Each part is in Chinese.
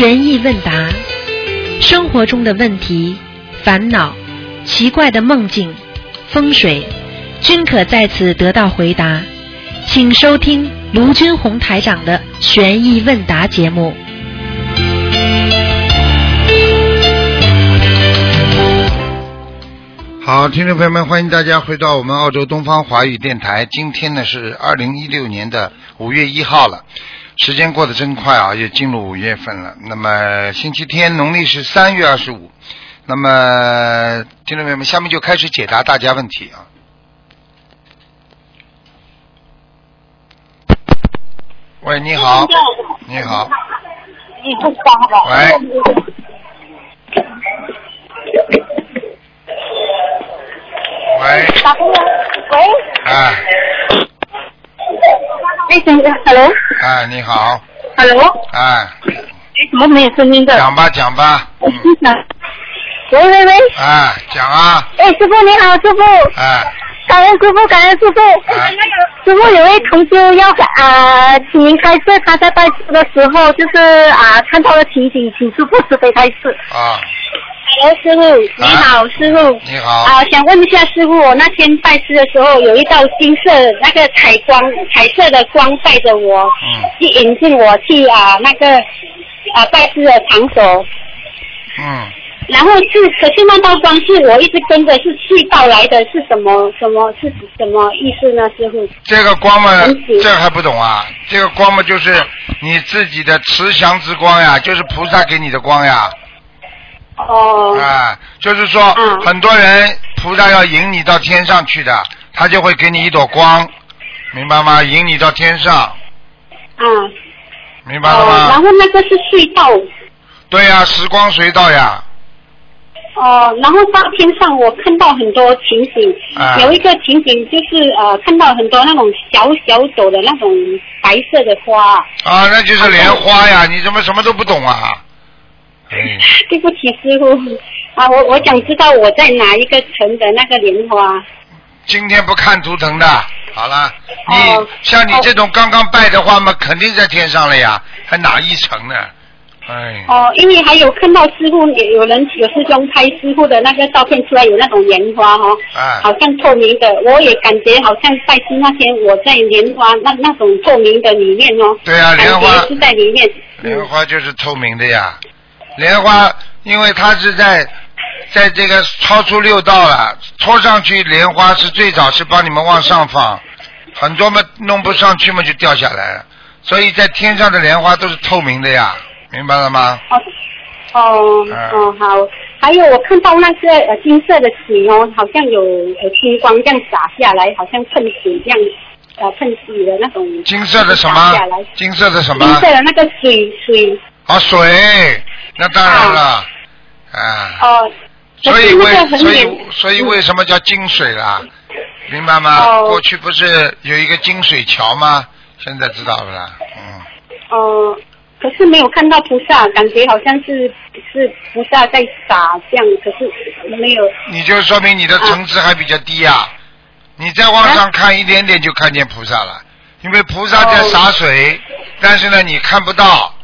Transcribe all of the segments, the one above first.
悬疑问答，生活中的问题、烦恼、奇怪的梦境、风水，均可在此得到回答。请收听卢军红台长的悬疑问答节目。好，听众朋友们，欢迎大家回到我们澳洲东方华语电台。今天呢是二零一六年的五月一号了，时间过得真快啊，又进入五月份了。那么星期天，农历是三月二十五。那么听众朋友们，下面就开始解答大家问题啊。喂，你好，你好，喂，喂，打通了，喂，哎哎，等一下，hello。哎，你好。hello 哎，哎，哎，怎么没有声音的？讲吧讲吧，嗯，喂喂喂，哎，讲啊，哎，师傅你好，师傅，哎，感恩师傅，感恩师傅。哎师傅有位同修要啊，请您开示，他在拜师的时候就是啊看到了情景，请师傅慈悲开示。啊，Hello，师傅，你好，师傅。你好，啊，想问一下师傅，我那天拜师的时候，有一道金色那个彩光彩色的光带着我，嗯去引进我去啊那个啊拜师的场所，嗯，然后是可是那道光是我一直跟着是隧道来的，是什么什么是什么意思呢？师傅？这个光嘛，这个还不懂啊？这个光嘛，就是你自己的慈祥之光呀，就是菩萨给你的光呀，哦，啊，就是说嗯很多人菩萨要引你到天上去的，他就会给你一朵光，明白吗？引你到天上，嗯，明白了哦，然？后那个是隧道。对呀，时光隧道呀，哦，然后到天上我看到很多情景，啊有一个情景就是呃看到很多那种小小朵的那种白色的花，啊，那就是莲花呀，你怎么什么都不懂啊？哎，对不起师傅。啊，我我想知道我在哪一个城的那个莲花。今天不看图腾的，好了，你、哦。像你这种刚刚拜的话嘛，肯定在天上了呀，还哪一层呢？哎，哦，因为还有看到师傅有有人有师兄拍师傅的那个照片出来，有那种莲花哦，哎。好像透明的，我也感觉好像拜师那天我在莲花那那种透明的里面哦，对啊，莲花是在里面。莲花就是透明的呀，莲花因为它是在在这个超出六道了，拖上去莲花是最早是帮你们往上放，很多嘛弄不上去嘛就掉下来了，所以在天上的莲花都是透明的呀，明白了吗？哦哦嗯哦好，还有我看到那个呃金色的水哦，好像有呃金光这样洒下来，好像喷水这样呃喷水的那种。金色的什么？金色的什么金？色的那个水水啊，水，那当然了，啊，哦。所以为所以所以为什么叫金水啦？明白吗？哦过去不是有一个金水桥吗？现在知道了啦，嗯，哦、可是没有看到菩萨，感觉好像是是菩萨在洒这样，可是没有。你就说明你的层次还比较低呀、你再往上看一点点就看见菩萨了，因为菩萨在洒水，但是呢你看不到，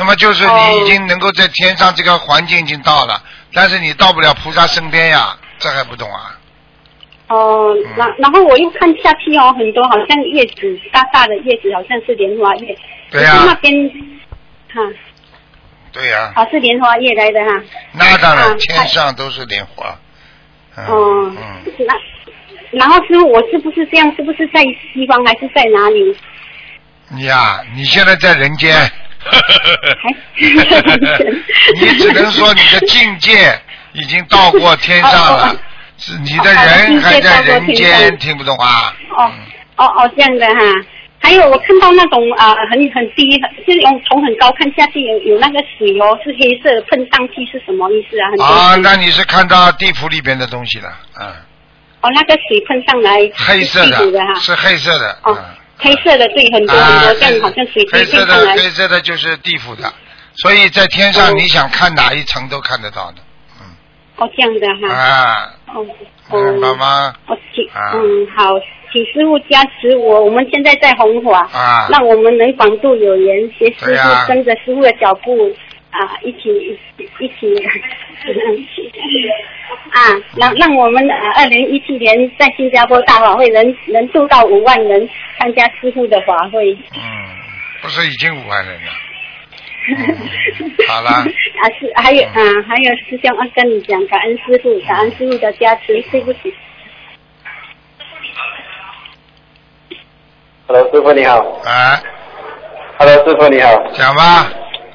那么就是你已经能够在天上这个环境已经到了，但是你到不了菩萨身边呀，这还不懂啊？哦，嗯然、然后我又看下去哦，很多好像叶子大大的叶子，好像是莲花叶。对呀那边，哈、对呀、啊，是莲花叶来的哈。那当然，啊天上都是莲花。嗯哦、嗯，那然后师傅，我是不是这样？是不是在西方还是在哪里？你呀、你现在在人间。还 你只能说你的境界已经到过天上哦了哦，是你的人还在人间，上听不懂啊？哦哦哦，这样的哈。还有我看到那种啊、很很低，就是用从很高看下去有有那个水哦，是黑色的喷上去是什么意思啊？啊，那你是看到地府里边的东西了，嗯，哦，那个水喷上来黑色的。是黑色的，哦嗯，黑色的对，很多很啊多，这样好像水滴黑色的。黑色的就是地府的，所以在天上哦你想看哪一层都看得到的，嗯哦，这样的哈。啊，哦哦。吗？哦，请啊嗯好，请师傅加持我。我们现在在红火，啊，让我们能广度有缘，学师傅跟着师傅的脚步，啊一起一起一 起啊，让让我们呃二零一七年在新加坡大法会能能度到五万人参加师傅的法会。嗯，不是已经五万人了？嗯好了，啊是还有啊还有师兄要跟你讲，感恩师傅，感恩师傅的加持，对不起。Hello，师傅你好。啊，Hello，师傅你好。讲吧，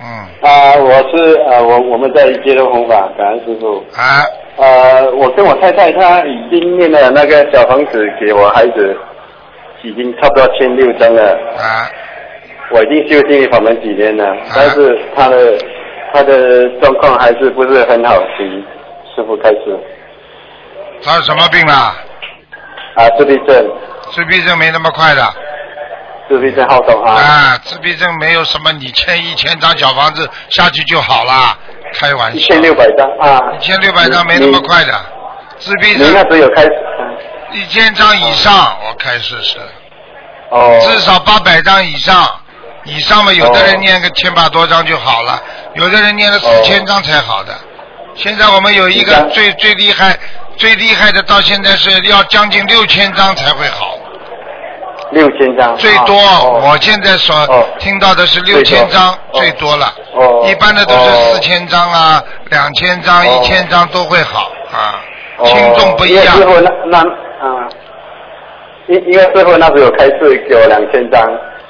嗯，啊、我是呃，我我们在接受红法，感恩师傅。啊，呃，我跟我太太她已经念了那个小房子给我孩子，已经差不多千六张了。啊，我已经修心灵法门几年了，但是他的他的状况还是不是很好，请师傅开始。他什么病啦？啊，自闭症，自闭症没那么快的。自闭症好动啊。啊，自闭症没有什么，你签一千张小房子下去就好了，开玩笑。一千六百张啊。一千六百张没那么快的，自闭你那症时有开始。一千张以上，我开始是哦。至少八百张以上，以上嘛，有的人哦念个千把多张就好了，有的人念了四千张才好的。现在我们有一个最最厉害、最厉害的，到现在是要将近六千张才会好。六千张。最多，我现在所哦。听到的是六千张，最最多多了。哦。一般的都是哦。四千张啊、两千张、哦。一千张都会好啊，哦。轻重不一样。师傅那那啊，因因为师傅那时候有开始给我两千张，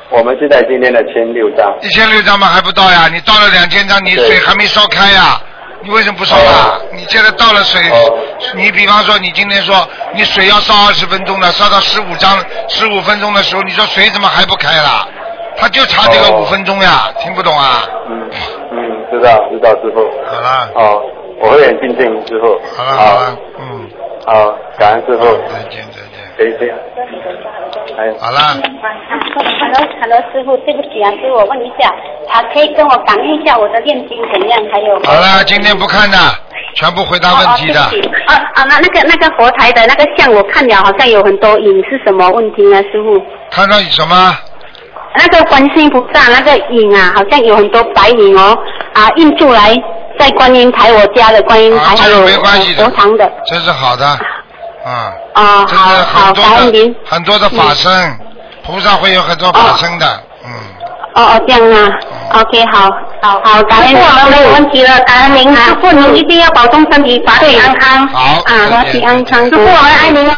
我们现在已经念了千六张。一千六张嘛还不到呀，你到了两千张，你水还没烧开呀，你为什么不烧啦？你现在倒了水哦，你比方说你今天说你水要烧二十分钟的，烧到十五张十五分钟的时候，你说水怎么还不开了？他就差这个哦五分钟呀，听不懂啊？嗯嗯，知道知道师傅。好了，哦，我会很敬敬师傅。好了，好了，嗯，好，感恩师傅。再见。可以这样。哎。好了，啊，Hello，Hello，师傅，对不起啊，师傅，我问一下，啊，可以跟我感应一下我的念经怎样？还有。好了，今天不看了，全部回答问题的哦哦。那那个那个佛台的那个像我看了好像有很多影，是什么问题呢，师傅？看到什么？那个观世音菩萨那个影啊，好像有很多白影哦，啊，印出来在观音台我家的观音啊，台，还有这个没关系的佛堂的。这是好的，啊。啊，这是好好，很多的感恩您。很多的法身，菩萨会有很多法身的，嗯，哦哦，这样啊，OK，好，好好，感恩师傅，没有问题了，感恩您，师傅您一定要保重身体，法体安康，好啊，法体安康，师傅我爱您。哦。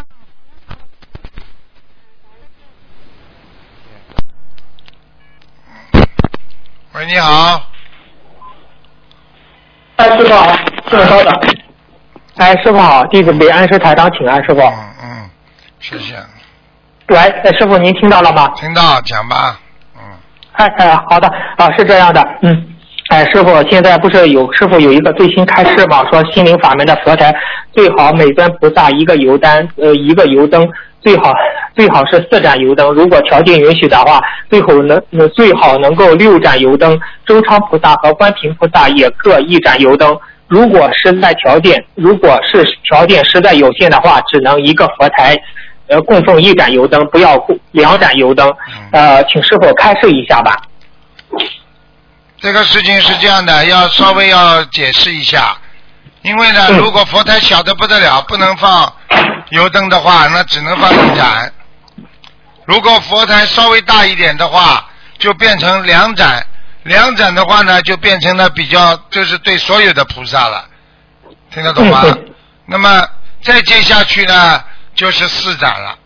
喂，你好，哎，师傅好，师傅稍等。哎，师傅好，弟子给安师台长请安，师傅。嗯嗯，谢谢，喂，哎，师傅您听到了吗？听到讲吧，嗯，哎哎，好的啊，是这样的，嗯，哎，师傅现在不是有师傅有一个最新开示嘛，说心灵法门的佛台最好每尊菩萨一个油灯，呃，一个油灯，最好最好是四盏油灯，如果条件允许的话，最好能呃最好能够六盏油灯，周昌菩萨和观平菩萨也各一盏油灯。如果实在条件，如果是条件实在有限的话，只能一个佛台，呃，供奉一盏油灯，不要供两盏油灯。呃，请师傅开示一下吧。这个事情是这样的，要稍微要解释一下，因为呢，嗯如果佛台小的不得了，不能放油灯的话，那只能放一盏；如果佛台稍微大一点的话，就变成两盏。两盏的话呢，就变成了比较，就是对所有的菩萨了，听得懂吗？嗯那么再接下去呢，就是四盏了，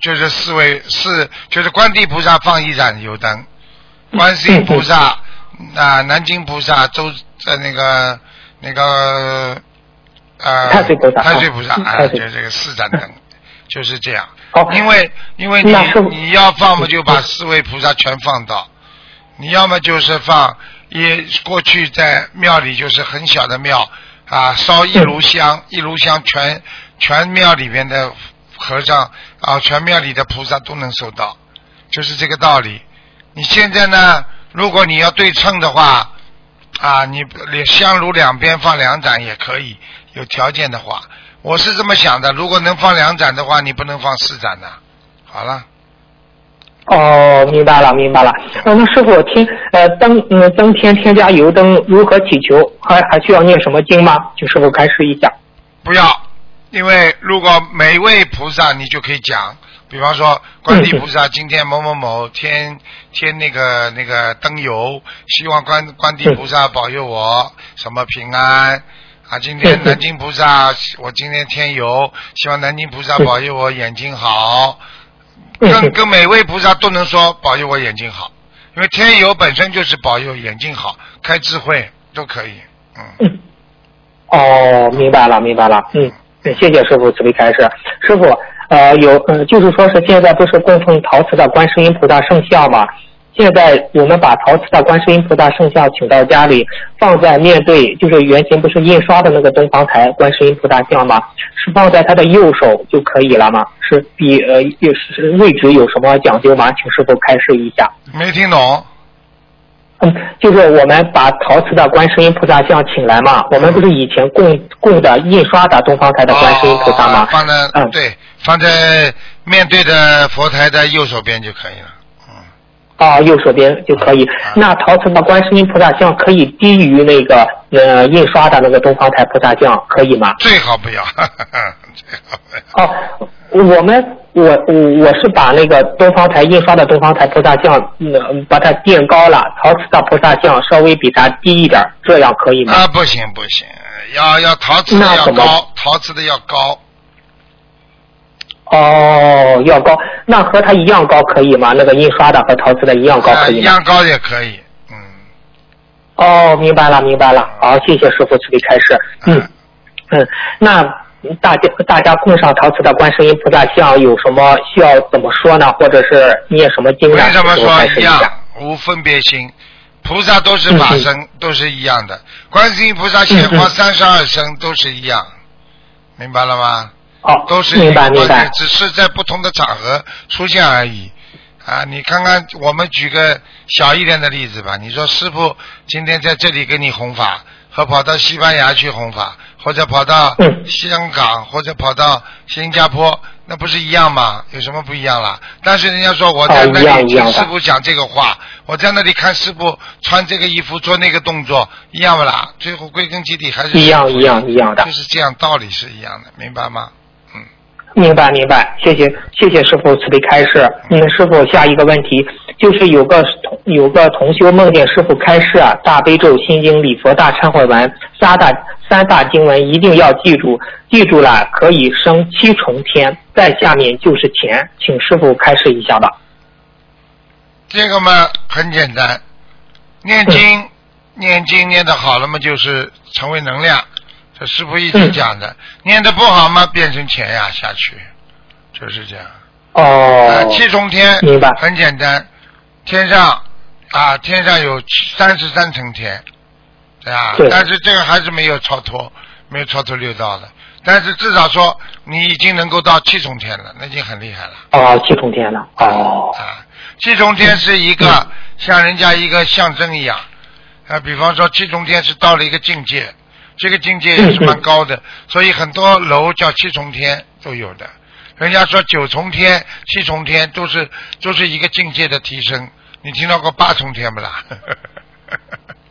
就是四位四，就是观地菩萨放一盏油灯，观世音菩萨啊、南京菩萨周在那个那个呃太岁菩萨太岁菩萨啊，就是这个四盏灯，就是这样。因为因为你你要放嘛，就把四位菩萨全放到。你要么就是放一过去在庙里就是很小的庙啊，烧一炉香，一炉香全全庙里面的和尚啊，全庙里的菩萨都能收到，就是这个道理。你现在呢，如果你要对称的话啊，你两香炉两边放两盏也可以，有条件的话，我是这么想的。如果能放两盏的话，你不能放四盏呐。好了，哦，明白了，明白了。呃，那师傅添呃灯嗯灯天添加油灯如何祈求？还还需要念什么经吗？请师傅开示一下。不要，因为如果每位菩萨你就可以讲，比方说观地菩萨今天某某某添添那个那个灯油，希望观观地菩萨保佑我什么平安。啊，今天南京菩萨，我今天添油，希望南京菩萨保佑我眼睛好。跟 跟每位菩萨都能说保佑我眼睛好，因为天有本身就是保佑眼睛好，开智慧都可以。嗯。哦，明白了，明白了。嗯，谢谢师傅慈悲开示。师傅，呃，有嗯，就是说是现在不是供奉陶瓷的观世音菩萨圣像吗？现在我们把陶瓷的观世音菩萨圣像请到家里，放在面对就是原型不是印刷的那个东方台观世音菩萨像吗？是放在他的右手就可以了吗？是比呃是位置有什么讲究吗？请师傅开示一下。没听懂。嗯，就是我们把陶瓷的观世音菩萨像请来嘛，我们不是以前供供的印刷的东方台的观世音菩萨吗？放在嗯对，放在面对的佛台的右手边就可以了。啊，右手边就可以。那陶瓷的观世音菩萨像可以低于那个呃印刷的那个东方台菩萨像，可以吗？最好不要，最好不要。哦，我们我我是把那个东方台印刷的东方台菩萨像，嗯，把它垫高了，陶瓷的菩萨像稍微比它低一点，这样可以吗？啊，不行不行，要要陶瓷的要高，陶瓷的要高。哦，要高，那和它一样高可以吗？那个印刷的和陶瓷的一样高可以吗？一样高也可以，嗯。哦，明白了，明白了。好，谢谢师傅慈悲开示。嗯嗯，那大家大家供上陶瓷的观世音菩萨像有什么需要怎么说呢？或者是念什么经呢？为什么说一样？无分别心，菩萨都是法身，都是一样的。观世音菩萨显化三十二身都是一样，明白了吗？都是明白明白，只是在不同的场合出现而已。啊，你看看，我们举个小一点的例子吧。你说师傅今天在这里给你弘法，和跑到西班牙去弘法，或者跑到香港，或者跑到新加坡，那不是一样吗？有什么不一样啦？但是人家说我在那里听师傅讲这个话，我在那里看师傅穿这个衣服做那个动作，一样不啦？最后归根结底还是一样一样一样的，就是这样，道理是一样的，明白吗？明白明白，谢谢谢谢师傅慈悲开示。嗯，师傅下一个问题就是有个同有个同修梦见师傅开示啊，大悲咒、心经、礼佛大忏悔文三大三大经文一定要记住，记住了可以升七重天，在下面就是钱，请师傅开示一下吧。这个嘛很简单，念经念经念的好了嘛，就是成为能量。这师傅一直讲的，念的不好嘛，变成钱呀下去，就是这样。哦。七重天，明白。很简单，天上啊，天上有三十三层天，对啊。但是这个还是没有超脱，没有超脱六道的。但是至少说你已经能够到七重天了，那已经很厉害了。哦，七重天了。哦。啊，七重天是一个像人家一个象征一样啊，比方说七重天是到了一个境界。这个境界也是蛮高的，所以很多楼叫七重天都有的。人家说九重天、七重天都是都是一个境界的提升。你听到过八重天不啦？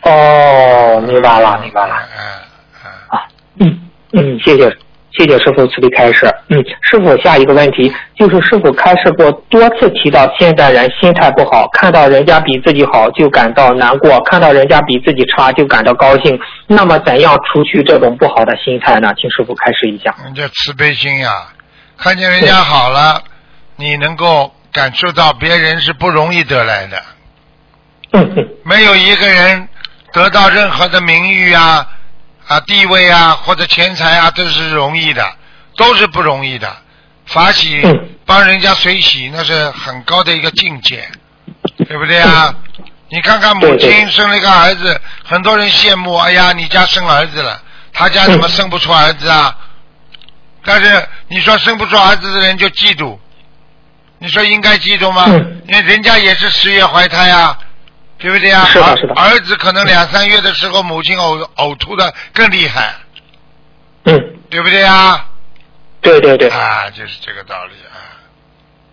哦，明白了，明白了。嗯 嗯啊，嗯嗯，谢谢。谢谢师傅慈悲开示。嗯，师傅下一个问题就是师傅开示过多次提到现代人心态不好，看到人家比自己好就感到难过，看到人家比自己差就感到高兴。那么怎样除去这种不好的心态呢？请师傅开示一下。人家慈悲心呀，看见人家好了，你能够感受到别人是不容易得来的。嗯嗯。没有一个人得到任何的名誉啊。啊，地位啊，或者钱财啊，都是容易的，都是不容易的。法喜帮人家随喜，那是很高的一个境界，对不对啊？你看看母亲生了一个儿子，很多人羡慕，哎呀，你家生儿子了，他家怎么生不出儿子啊？但是你说生不出儿子的人就嫉妒，你说应该嫉妒吗？因为人家也是十月怀胎啊。对不对啊？是的，是的。儿子可能两三月的时候，母亲呕呕吐的更厉害。嗯。对不对啊？对对对。啊，就是这个道理啊。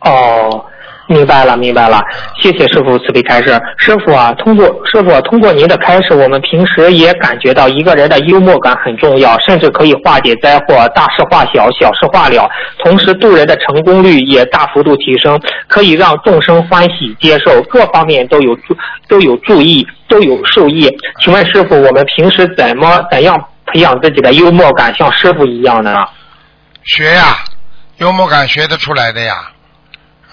哦，明白了，明白了，谢谢师傅慈悲开示。师傅啊，通过师傅通过您的开示，我们平时也感觉到一个人的幽默感很重要，甚至可以化解灾祸，大事化小，小事化了。同时渡人的成功率也大幅度提升，可以让众生欢喜接受，各方面都有注都有注意，都有受益。请问师傅，我们平时怎么怎样培养自己的幽默感，像师傅一样呢？学呀，幽默感学得出来的呀，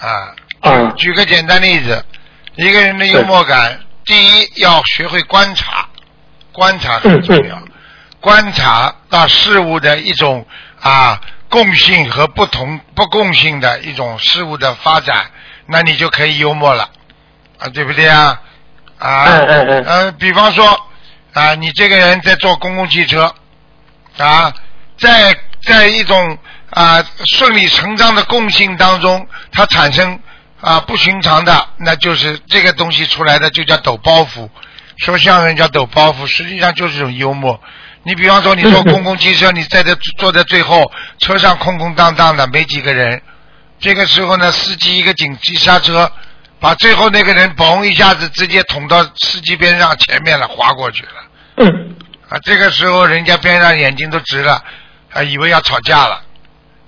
啊。嗯举个简单例子，一个人的幽默感，第一要学会观察，观察很重要，观察到事物的一种啊共性和不同不共性的一种事物的发展，那你就可以幽默了，啊，对不对啊？啊，嗯嗯嗯。呃，比方说啊，你这个人在坐公共汽车，啊，在在一种啊顺理成章的共性当中，它产生啊不寻常的，那就是这个东西出来的就叫抖包袱。说相声叫抖包袱，实际上就是一种幽默。你比方说，你坐公共汽车，你在这坐在最后，车上空空荡荡的，没几个人。这个时候呢，司机一个紧急刹车，把最后那个人嘣一下子直接捅到司机边上前面了，滑过去了。嗯啊，这个时候人家边上眼睛都直了，啊，以为要吵架了。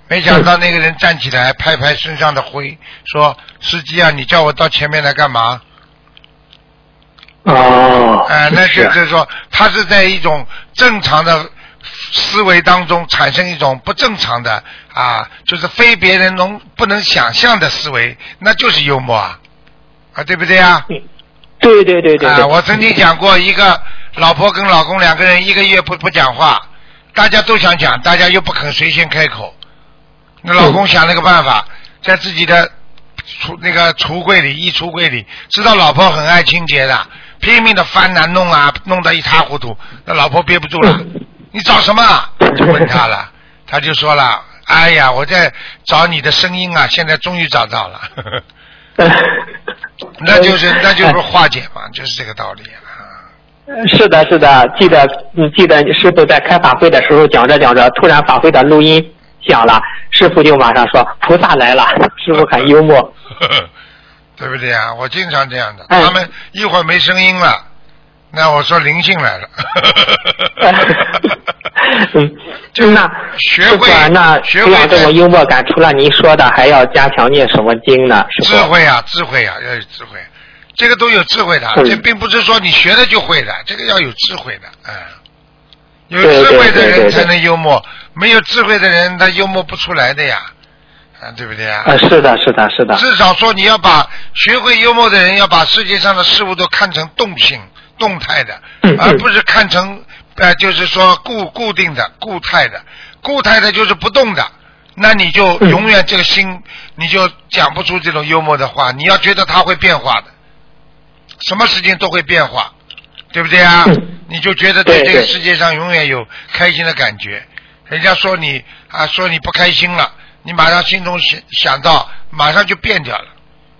没想到那个人站起来，拍拍身上的灰，说：“司机啊，你叫我到前面来干嘛？”哦，啊，那就是说，他是在一种正常的思维当中产生一种不正常的啊，就是非别人能不能想象的思维，那就是幽默啊，啊，对不对啊？对对对对对，啊，我曾经讲过，一个老婆跟老公两个人一个月不不讲话，大家都想讲，大家又不肯谁先开口。那老公想了个办法，在自己的橱那个橱柜里、衣橱柜里，知道老婆很爱清洁的，拼命的翻难弄啊，弄得一塌糊涂。那老婆憋不住了，你找什么啊？就问他了，他就说了：“哎呀，我在找你的声音啊，现在终于找到了。”那就是那就是化解嘛，就是这个道理啊。是的，是的，记得你记得师傅在开法会的时候讲着讲着，突然法会的录音响了，师傅就马上说菩萨来了，师傅很幽默。对不对啊？我经常这样的，哎。他们一会儿没声音了，那我说灵性来了。嗯，就那学会啊那学会这种幽默感，除了您说的，还要加强念什么经呢？智慧啊，智慧啊，要有智慧，这个都有智慧的，嗯。这并不是说你学了就会的，这个要有智慧的，嗯，有智慧的人才能幽默，没有智慧的人他幽默不出来的呀，啊，对不对啊？啊，是的，是的，是的。至少说你要把学会幽默的人要把世界上的事物都看成动性、动态的，而不是看成呃就是说固固定的、固态的。固态的就是不动的，那你就嗯永远这个心你就讲不出这种幽默的话。你要觉得它会变化的，什么事情都会变化，对不对啊？嗯你就觉得对这个世界上永远有开心的感觉。人家说你啊，说你不开心了，你马上心中想想到，马上就变掉了。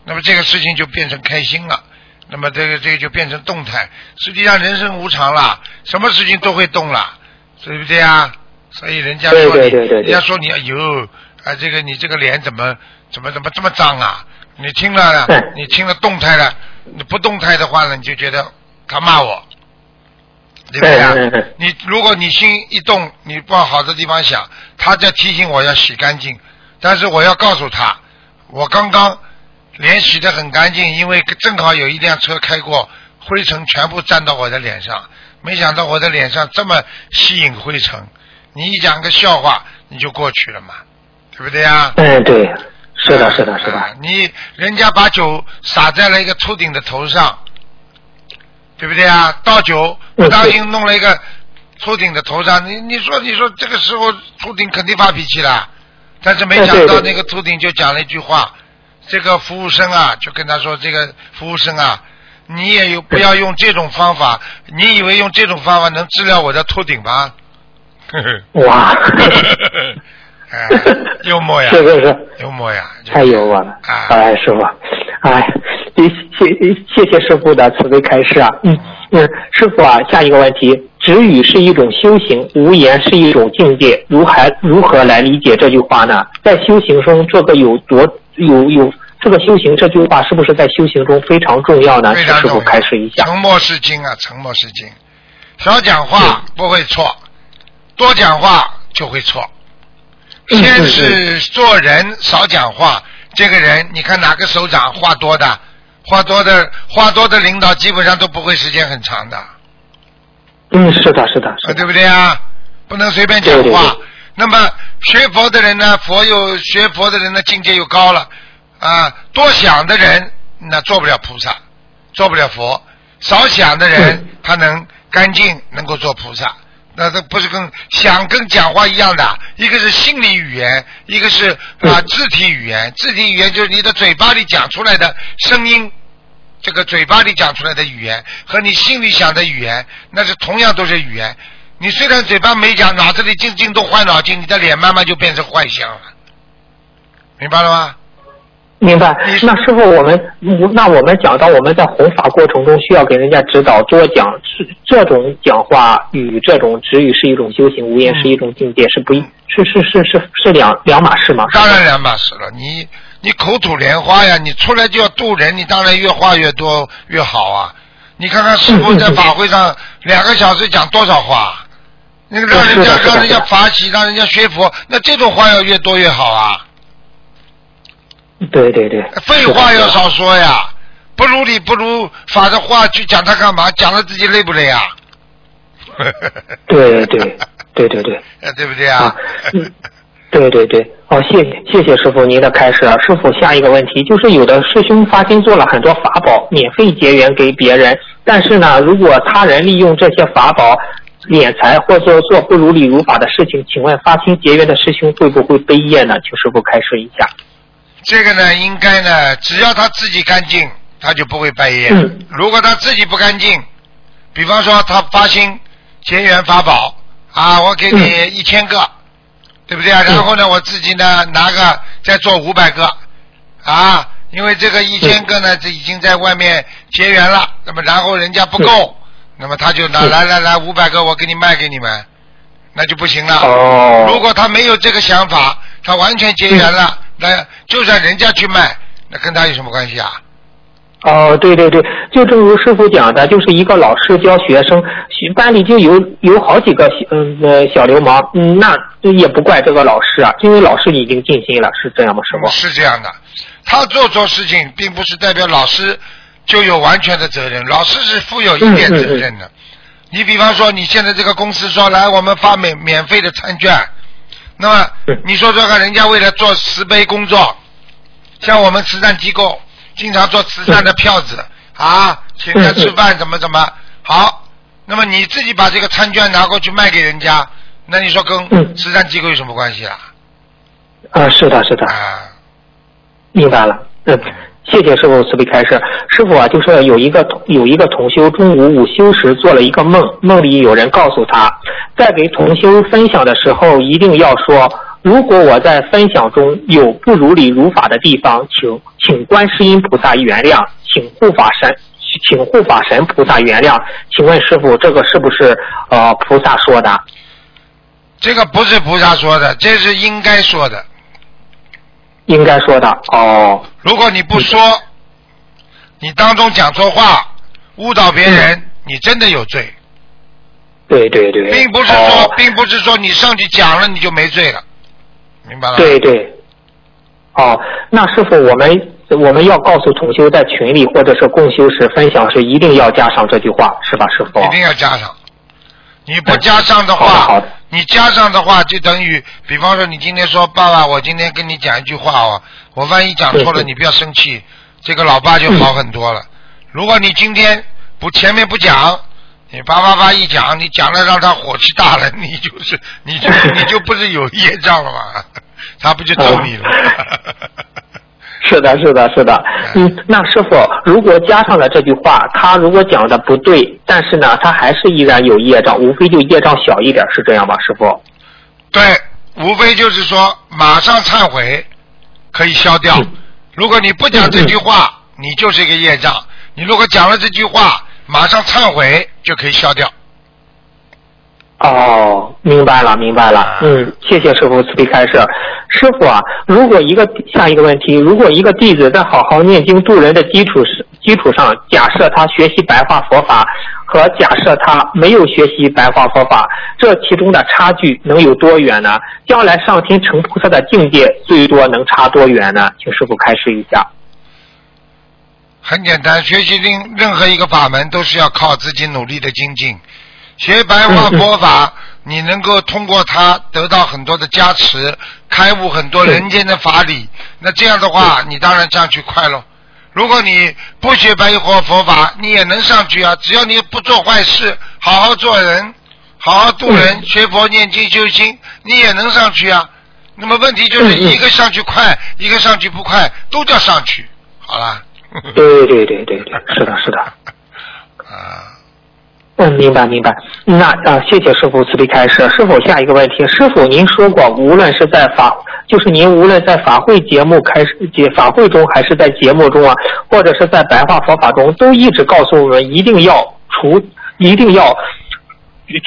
那么这个事情就变成开心了，那么这个这个就变成动态。实际上人生无常啦，什么事情都会动啦，对不对啊？所以人家说你，对对对对对人家说你，哎呦，啊，这个你这个脸怎么怎么怎么这么脏啊？你听了呢，你听了动态了，你不动态的话呢，你就觉得他骂我，对不对啊？对对对你如果你心一动，你往好的地方想，他在提醒我要洗干净，但是我要告诉他，我刚刚脸洗得很干净，因为正好有一辆车开过，灰尘全部沾到我的脸上，没想到我的脸上这么吸引灰尘。你一讲个笑话，你就过去了嘛，对不对呀？嗯，对，是的，是的，是啊的。你人家把酒洒在了一个秃顶的头上，对不对啊？倒酒不当心弄了一个秃顶的头上，你你说你说这个时候秃顶肯定发脾气了，但是没想到那个秃顶就讲了一句话，这个服务生啊就跟他说这个服务生啊。你也有不要用这种方法，你以为用这种方法能治疗我的秃顶吗？哇，哎，幽默呀，是是是，幽默呀，太幽默了。啊哎，师傅，哎，谢谢谢谢师傅的慈悲开示啊。嗯嗯，师傅啊，下一个问题，止语是一种修行，无言是一种境界，如何如何来理解这句话呢？在修行中这个有多有有这个修行这句话是不是在修行中非常重要呢？非常师傅。开示一下。沉默是金啊，沉默是金。少讲话不会错，多讲话就会错。嗯先嗯是做人少讲话，这个人你看哪个首长话多的，话多的话多的领导基本上都不会时间很长的，啊，嗯，是的，是的，是的。对不对啊？不能随便讲话。对对对那么学佛的人呢，佛又学佛的人呢，境界又高了啊。多想的人那做不了菩萨，做不了佛；少想的人，嗯他能干净，能够做菩萨。那这不是跟想跟讲话一样的，一个是心理语言，一个是啊嗯肢体语言。肢体语言就是你的嘴巴里讲出来的声音，这个嘴巴里讲出来的语言和你心里想的语言，那是同样都是语言。你虽然嘴巴没讲，脑子里进进都坏脑筋，你的脸慢慢就变成坏相了，明白了吗？明白。那师傅，我们那我们讲到我们在弘法过程中需要给人家指导，多讲这这种讲话与这种止语是一种修行，无言是一种境界，是不一是是是是是两两码事吗？当然两码事了。你你口吐莲花呀，你出来就要渡人，你当然越话越多越好啊。你看看师傅在法会上两个小时讲多少话，那个让人家让人家法喜，让人家学佛，那这种话要越多越好啊。对对对。废话要少说呀，不如理不如法的话去讲它干嘛？讲了自己累不累啊？对对对对对。呃 对不对啊啊？嗯对对对，哦，谢谢谢谢师傅您的开示啊。师傅，下一个问题就是有的师兄发心做了很多法宝，免费结缘给别人，但是呢，如果他人利用这些法宝敛财或者做不如理如法的事情，请问发心结缘的师兄会不会悲业呢？请师傅开示一下。这个呢，应该呢，只要他自己干净，他就不会败业。嗯。如果他自己不干净，比方说他发心结缘法宝啊，我给你一千个，对不对啊？然后呢，我自己呢拿个再做五百个啊，因为这个一千个呢，这已经在外面结缘了，那么然后人家不够，那么他就拿嗯来来来五百个，我给你卖给你们，那就不行了。哦。如果他没有这个想法，他完全结缘了，那就算人家去卖，那跟他有什么关系啊？哦，对对对，就正如师傅讲的，就是一个老师教学生，班里就有有好几个嗯呃小流氓，嗯，那也不怪这个老师啊，因为老师已经尽心了，是这样吗，师傅？是这样的，他做错事情，并不是代表老师就有完全的责任，老师是负有一点责任的。你比方说，你现在这个公司说来，我们发免免费的餐券，那么嗯你说说看，人家为了做慈悲工作，像我们慈善机构经常做慈善的票子啊，请人家吃饭怎么怎么好，那么你自己把这个餐券拿过去卖给人家，那你说跟嗯。慈善机构有什么关系啊？啊，是的，是的，啊，明白了。嗯，谢谢师傅慈悲开示。师傅啊，就是有一个有一个同修中午午休时做了一个梦，梦里有人告诉他，在给同修分享的时候一定要说，如果我在分享中有不如理如法的地方，请请观世音菩萨原谅，请护法神。请护法神菩萨原谅，请问师傅，这个是不是呃菩萨说的？这个不是菩萨说的，这是应该说的。应该说的哦。如果你不说，你当中讲错话，误导别人，你真的有罪，对对对，并不是说，哦并不是说你上去讲了你就没罪了，明白了？对对。哦，那师傅，我们我们要告诉同修，在群里或者是共修时分享时，一定要加上这句话，是吧，师傅？一定要加上。你不加上的话，你加上的话就等于，比方说你今天说爸爸，我今天跟你讲一句话哦，我万一讲错了，你不要生气，这个老爸就好很多了。如果你今天不前面不讲，你叭叭叭一讲，你讲了让他火气大了，你就是你就你就不是有业障了吗？他不就揍你了吗？是的，是的，是的。嗯，那师傅，如果加上了这句话，他如果讲的不对，但是呢，他还是依然有业障，无非就业障小一点，是这样吧，师傅？对，无非就是说马上忏悔可以消掉。嗯如果你不讲这句话，你就是一个业障；你如果讲了这句话，马上忏悔就可以消掉。哦，明白了，明白了。嗯，谢谢师傅慈悲开示。师傅啊，如果一个下一个问题，如果一个弟子在好好念经度人的基础是基础上，假设他学习白话佛法和假设他没有学习白话佛法，这其中的差距能有多远呢？将来上天成菩萨的境界最多能差多远呢？请师傅开示一下。很简单，学习任任何一个法门都是要靠自己努力的精进。学白话佛法，你能够通过它得到很多的加持，开悟很多人间的法理。那这样的话，你当然上去快喽。如果你不学白话佛法，你也能上去啊。只要你不做坏事，好好做人，好好度人，学佛念经修心，你也能上去啊。那么问题就是一个上去快，一个上去不快，都叫上去。好了。对对对对对，是的，是的。啊。嗯，明白明白。那啊，谢谢师傅慈悲开示。师傅，下一个问题，师傅您说过，无论是在法，就是您无论在法会节目开始节法会中，还是在节目中啊，或者是在白话佛法中，都一直告诉我们，一定要除，一定要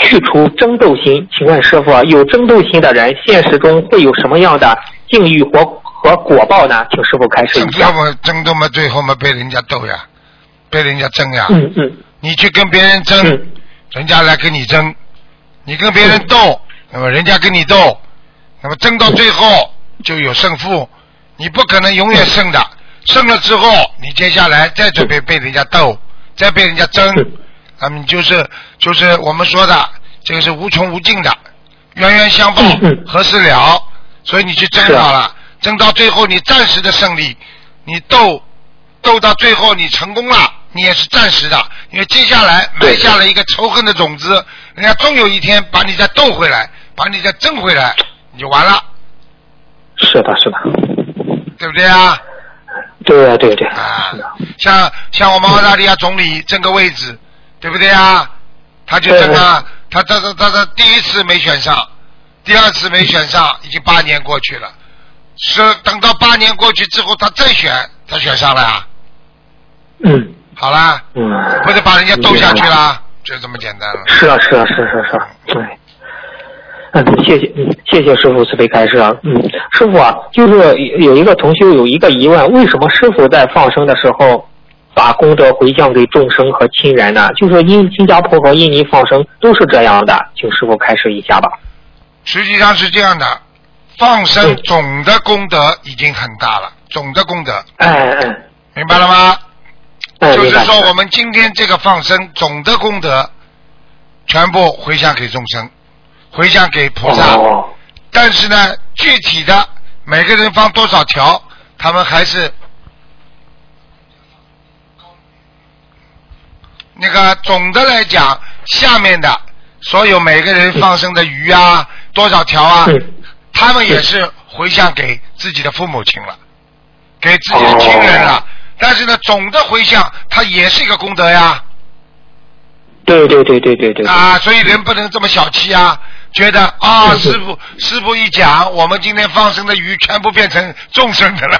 去除争斗心。请问师傅，有争斗心的人，现实中会有什么样的境遇和和果报呢？请师傅开示一下。要么争斗嘛，最后嘛被人家斗呀，被人家争呀。嗯嗯。你去跟别人争，人家来跟你争；你跟别人斗，那么人家跟你斗，那么争到最后就有胜负。你不可能永远胜的，胜了之后，你接下来再准备被人家斗，再被人家争，那么就是就是我们说的这个是无穷无尽的，冤冤相报何时了？所以你去争好了，争到最后你暂时的胜利，你斗斗到最后你成功了。你也是暂时的，因为接下来埋下了一个仇恨的种子，人家终有一天把你再斗回来，把你再争回来，你就完了。是的，是的，对不对啊？对啊对对。啊，像像我们澳大利亚总理争个位置，对不对啊？他就争啊，他他他他他第一次没选上，第二次没选上，已经八年过去了，是等到八年过去之后，他再选，他选上了啊。嗯。好啦，嗯，不是把人家斗下去啦，就这么简单了。是啊，是啊，是是是，对。嗯，谢谢，嗯，谢谢师傅慈悲开示啊。嗯，师傅啊，就是有一个同修有一个疑问，为什么师傅在放生的时候把功德回向给众生和亲人呢？就是印新加坡和印尼放生都是这样的，请师傅开示一下吧。实际上是这样的，放生总的功德已经很大了，总的功德。哎哎，明白了吗？就是说，我们今天这个放生总的功德，全部回向给众生，回向给菩萨。但是呢，具体的每个人放多少条，他们还是那个总的来讲，下面的所有每个人放生的鱼啊，多少条啊，他们也是回向给自己的父母亲了，给自己的亲人了。但是呢，总的回向它也是一个功德呀。对对对对对对。啊，所以人不能这么小气啊！觉得啊，师傅师傅一讲，我们今天放生的鱼全部变成众生的了。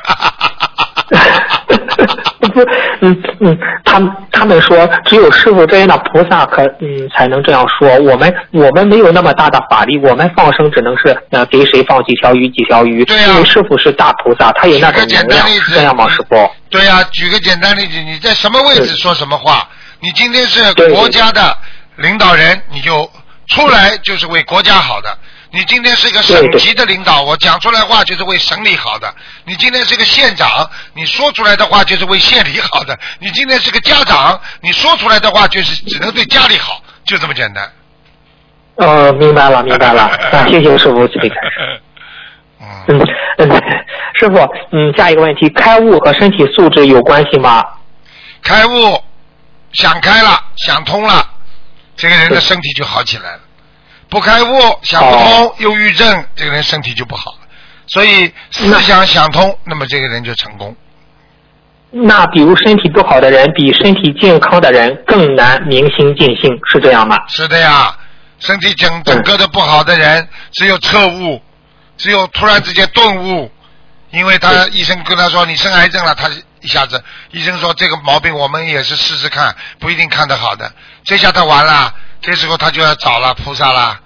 不，嗯嗯，他们他们说只有师傅这样的菩萨可嗯才能这样说。我们我们没有那么大的法力，我们放生只能是呃给谁放几条鱼几条鱼。对呀。因为师傅是大菩萨，他有那种能量，这样吗，师傅？对呀，举个简单例子，你在什么位置说什么话？你今天是国家的领导人，你就出来就是为国家好的。你今天是一个省级的领导，我讲出来话就是为省里好的。你今天是个县长，你说出来的话就是为县里好的。你今天是个家长，你说出来的话就是只能对家里好，就这么简单。哦，明白了，明白了。啊，谢谢师傅，这里开始。嗯嗯，师傅，嗯，下一个问题，开悟和身体素质有关系吗？开悟，想开了，想通了，这个人的身体就好起来了。不开悟，想不通，忧郁症，这个人身体就不好。所以思想想通，那么这个人就成功。那比如身体不好的人，比身体健康的人更难明心见性，是这样吗？是的呀，身体整整个的不好的人，只有彻悟，只有突然之间顿悟，因为他医生跟他说你生癌症了，他一下子医生说这个毛病我们也是试试看，不一定看得好的，这下他完了。这时候他就要找了菩萨了，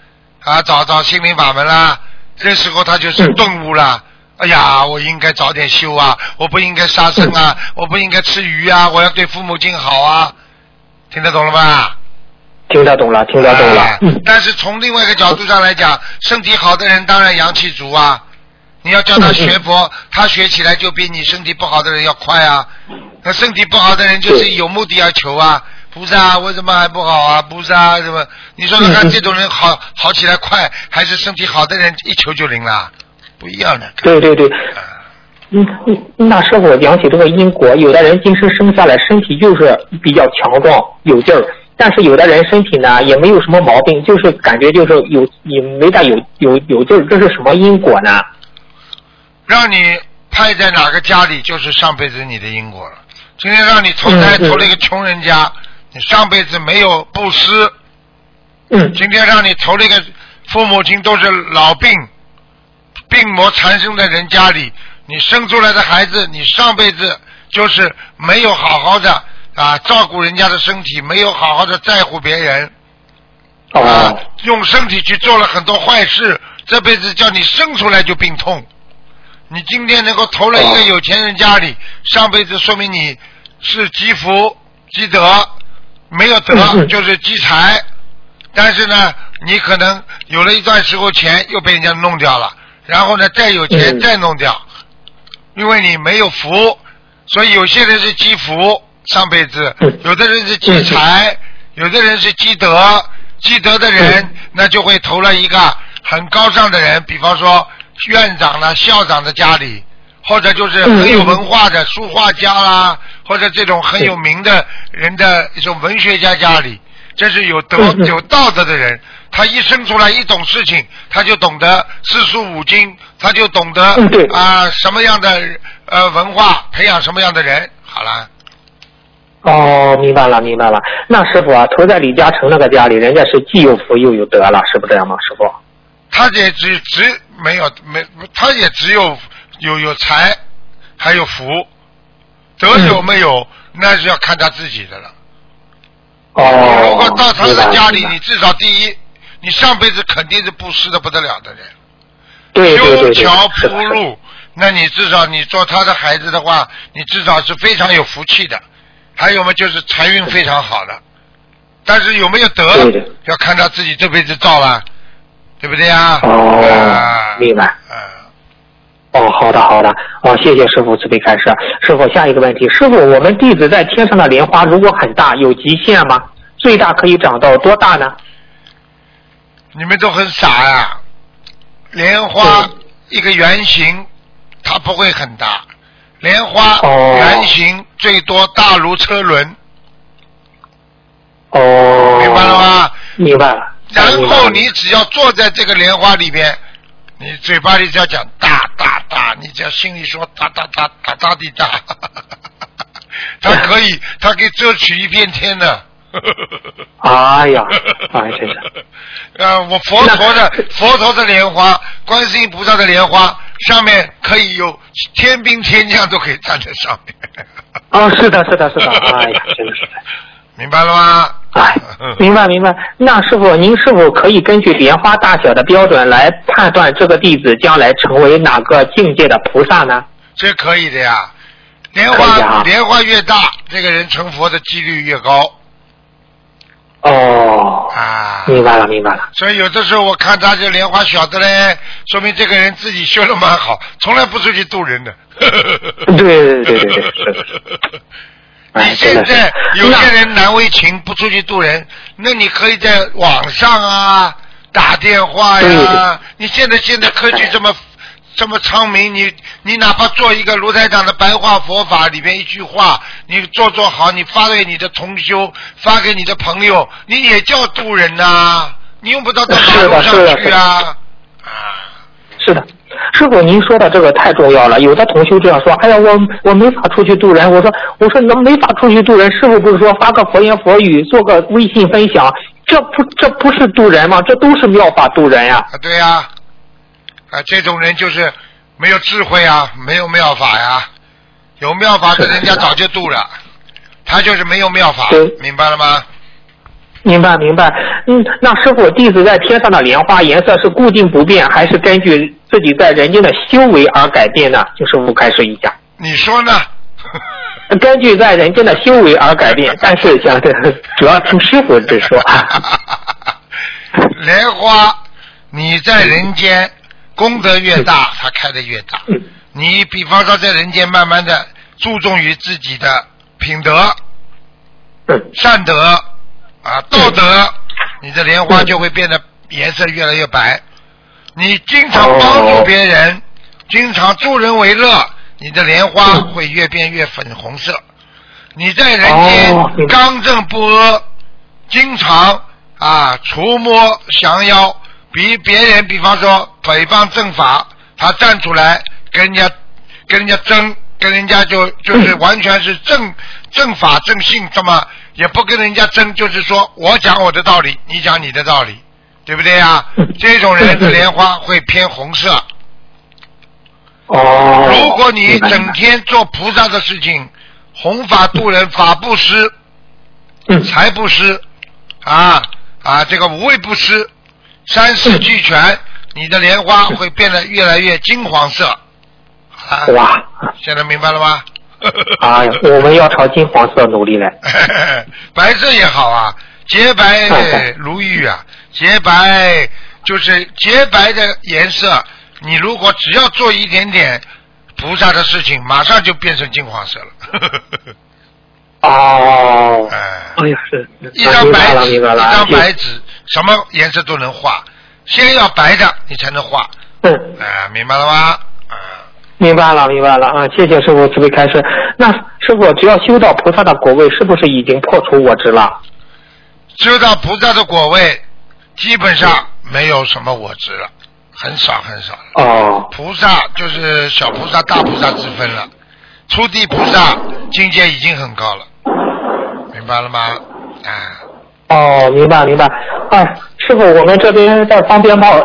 啊，找找心灵法门啦。这时候他就是嗯顿悟了。哎呀，我应该早点修啊，我不应该杀生啊，我不应该吃鱼啊，我要对父母亲好啊。听得懂了吧？听得懂了，听得懂了但是从另外一个角度上来讲，身体好的人当然阳气足啊。你要叫他学佛，他学起来就比你身体不好的人要快啊。那身体不好的人就是有目的要求啊。菩萨为什么还不好啊？菩萨什么？你说说看，这种人好好起来快，还是身体好的人一求就灵了？不一样的。对对对，啊嗯嗯，那师傅讲起这个因果，有的人今生生下来身体就是比较强壮有劲儿，但是有的人身体呢也没有什么毛病，就是感觉就是有也没大有有有劲儿，这是什么因果呢？让你派在哪个家里，就是上辈子你的因果了。今天让你投胎投了一个穷人家，你上辈子没有布施，嗯今天让你投了一个父母亲都是老病、病魔缠身的人家里，你生出来的孩子，你上辈子就是没有好好的啊照顾人家的身体，没有好好的在乎别人，啊哦，用身体去做了很多坏事，这辈子叫你生出来就病痛。你今天能够投了一个哦有钱人家里，上辈子说明你是积福积德，没有德就是积财。但是呢，你可能有了一段时候钱又被人家弄掉了，然后呢再有钱嗯。再弄掉，因为你没有福，所以有些人是积福上辈子。嗯，有的人是积财，有的人是积德。积德的人嗯，那就会投了一个很高尚的人，比方说院长呢、校长的家里，或者就是很有文化的书画家啦，或者这种很有名的人的一种文学家家里，这是有德有道德的人。他一生出来一懂事情，他就懂得四书五经，他就懂得啊、什么样的呃文化培养什么样的人。好了，哦，明白了明白了。那师傅啊，投在李嘉诚那个家里，人家是既有福又有德了，是不是这样吗？师傅？他也只只没有没，他也只有有有财，还有福，德有没有，那是要看他自己的了。哦，如果到他的家里，你至少第一，你上辈子肯定是布施的不得了的人，对对对对，修桥铺路，那你至少你做他的孩子的话，你至少是非常有福气的。还有嘛，就是财运非常好的，但是有没有德，要看他自己这辈子造了，对不对呀？哦啊明白。啊哦，好的好的，哦，谢谢师傅慈悲开示。师傅，下一个问题，师傅，我们弟子在天上的莲花如果很大，有极限吗？最大可以长到多大呢？你们都很傻呀、莲花一个圆形，它不会很大，莲花哦圆形最多大如车轮，哦，明白了？吗？明白了。然后你只要坐在这个莲花里边，你嘴巴里只要讲大大大，你只要心里说哒哒哒哒哒地哒，他 可以，他可以遮取一片天的。哎呀，哎，真是。呃，我佛陀的佛陀的莲花，观世音菩萨的莲花，上面可以有天兵天将都可以站在上面，哦，是的，是的，是的，哎呀，真的是。明白了吗？哎，明白明白。那师傅，您是否可以根据莲花大小的标准来判断这个弟子将来成为哪个境界的菩萨呢？这可以的呀。莲花啊莲花越大，这个人成佛的几率越高哦，啊。明白了，明白了。所以有的时候我看他这莲花小的嘞，说明这个人自己修的蛮好，从来不出去渡人的。对对对对。你哎，现在有些人难为情不出去渡人，那你可以在网上啊打电话呀。你现在现在科技这么这么昌明，你你哪怕做一个卢台长的白话佛法里面一句话，你做做好，你发给你的同修，发给你的朋友，你也叫渡人呐、你用不到到马路上去啊。啊，是的，师傅，您说的这个太重要了。有的同修这样说：“哎呀，我我没法出去渡人。”我说：“我说能没法出去渡人？师傅不是说发个佛言佛语，做个微信分享，这不这不是渡人吗？这都是妙法渡人呀、啊，对呀、啊，这种人就是没有智慧啊，没有妙法呀。有妙法的人家早就度了，他就是没有妙法对，明白了吗？明白明白。嗯，那师傅，弟子在天上的莲花颜色是固定不变，还是根据自己在人间的修为而改变呢？就师傅开示一下。你说呢？根据在人间的修为而改变，但是想 主要听师傅之说。莲花，你在人间功德越大，它开的越大。你比方说在人间慢慢的注重于自己的品德、善德啊道德，你的莲花就会变得颜色越来越白。你经常帮助别人，经常助人为乐，你的莲花会越变越粉红色。你在人间刚正不阿，经常啊除魔降妖，比别人比方说诽谤正法，他站出来跟人家跟人家争，跟人家就就是 完全是正正法正信，这么也不跟人家争，就是说我讲我的道理，你讲你的道理，对不对呀？这种人的莲花会偏红色。哦。如果你整天做菩萨的事情。弘法度人，法布施，财布施，啊啊，这个无畏布施，三世俱全，你的莲花会变得越来越金黄色。哇！现在明白了吗？哎 呀，我们要朝金黄色努力嘞。白色也好啊，洁白如玉啊，洁白就是洁白的颜色。你如果只要做一点点。菩萨的事情马上就变成金黄色了。哦。哎。哎呀，是。一张白纸，一张白纸，什么颜色都能画，先要白的，你才能画。嗯。哎，明白了吗？啊。明白了，明白了啊！谢谢师傅慈悲开示。那师傅，只要修到菩萨的果位，是不是已经破除我执了？修到菩萨的果位，基本上没有什么我执了。很少很少哦，菩萨就是小菩萨、大菩萨之分了。初地菩萨境界已经很高了，明白了吗？啊。哦，明白明白。哎，师傅，我们这边在放鞭炮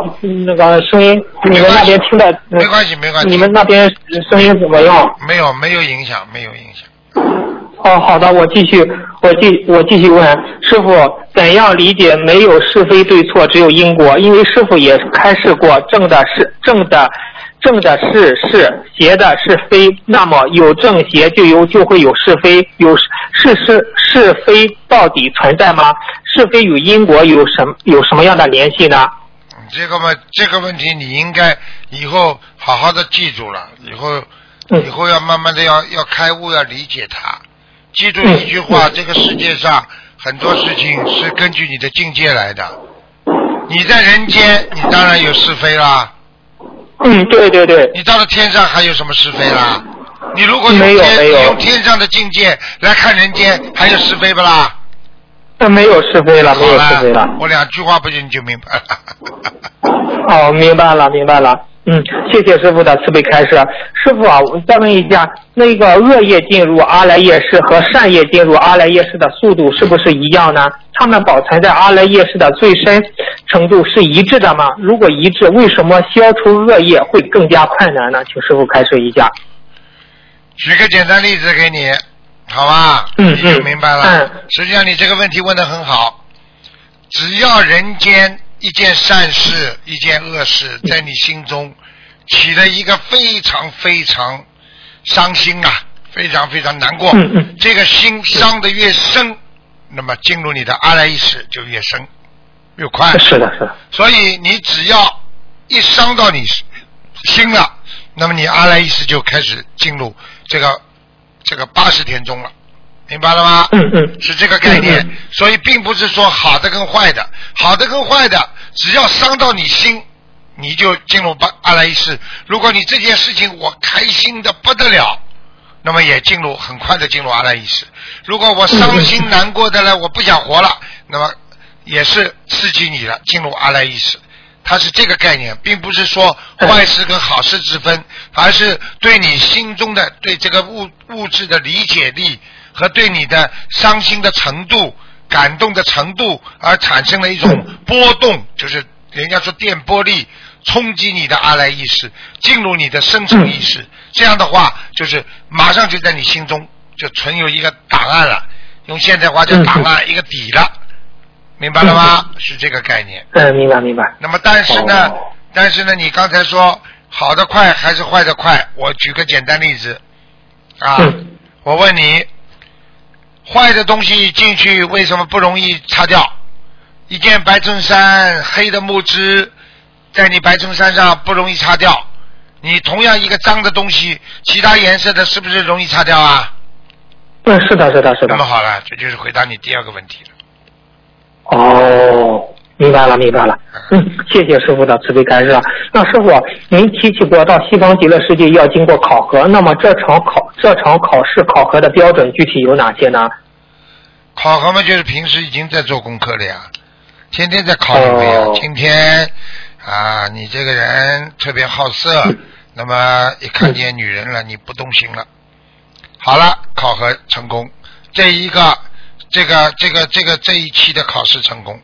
那个声音，你们那边听的没关系没关系。你们那边声音怎么样？没有没有影响，没有影响。哦，好的，我继续，我继我继续问师傅，怎样理解没有是非对错，只有因果？因为师傅也开示过，正的是正的，正的是是，邪的是非。那么有正邪就有就会有是非，有是是是非到底存在吗？是非与因果有什有什么样的联系呢？这个嘛，这个问题你应该以后好好的记住了，以后以后要慢慢的要要开悟，要理解它。记住一句话：这个世界上很多事情是根据你的境界来的。你在人间，你当然有是非啦。嗯，对对对。你到了天上还有什么是非啦？你如果用天用天上的境界来看人间，还有是非不啦？那没有是非了，没有是非了。我两句话不就你就明白了？哦，明白了，明白了。嗯，谢谢师傅的慈悲开示。师傅啊，我再问一下，那个恶业进入阿赖耶识和善业进入阿赖耶识的速度是不是一样呢？他们保存在阿赖耶识的最深程度是一致的吗？如果一致，为什么消除恶业会更加困难呢？请师傅开示一下。举个简单例子给你，好吧？嗯嗯。你就明白了。嗯。实际上，你这个问题问的很好。只要人间。一件善事，一件恶事，在你心中起了一个非常非常伤心啊，非常非常难过。这个心伤的越深，那么进入你的阿赖意识就越深越快。是的，是的。所以你只要一伤到你心了，那么你阿赖意识就开始进入这个这个八十天中了。明白了吗？嗯嗯，是这个概念，所以并不是说好的跟坏的，好的跟坏的，只要伤到你心，你就进入阿阿赖耶识。如果你这件事情我开心的不得了，那么也进入很快的进入阿赖耶识。如果我伤心难过的呢，我不想活了，那么也是刺激你了，进入阿赖耶识。它是这个概念，并不是说坏事跟好事之分，而是对你心中的对这个物物质的理解力。和对你的伤心的程度、感动的程度而产生了一种波动，就是人家说电波力冲击你的阿赖意识，进入你的深层意识。这样的话，就是马上就在你心中就存有一个档案了，用现代话叫档案，一个底了。明白了吗？是这个概念。嗯，明白明白。那么但是呢，哦但是呢，你刚才说好的快还是坏的快？我举个简单例子啊，嗯我问你，坏的东西进去为什么不容易擦掉？一件白衬衫，黑的木质，在你白衬衫上不容易擦掉。你同样一个脏的东西，其他颜色的是不是容易擦掉啊？嗯，是的，是的，是的那么。好了，这就是回答你第二个问题了。哦，明白了，明白了。嗯，谢谢师傅的慈悲开示。那师傅，您提起过到西方极乐世界要经过考核，那么这场考这场考试考核的标准具体有哪些呢？考核嘛，就是平时已经在做功课了呀，天天在考你们呀。哦今天啊，你这个人特别好色，那么一看见女人了，你不动心了。好了，考核成功，这一个，这个，这个，这个这一期的考试成功，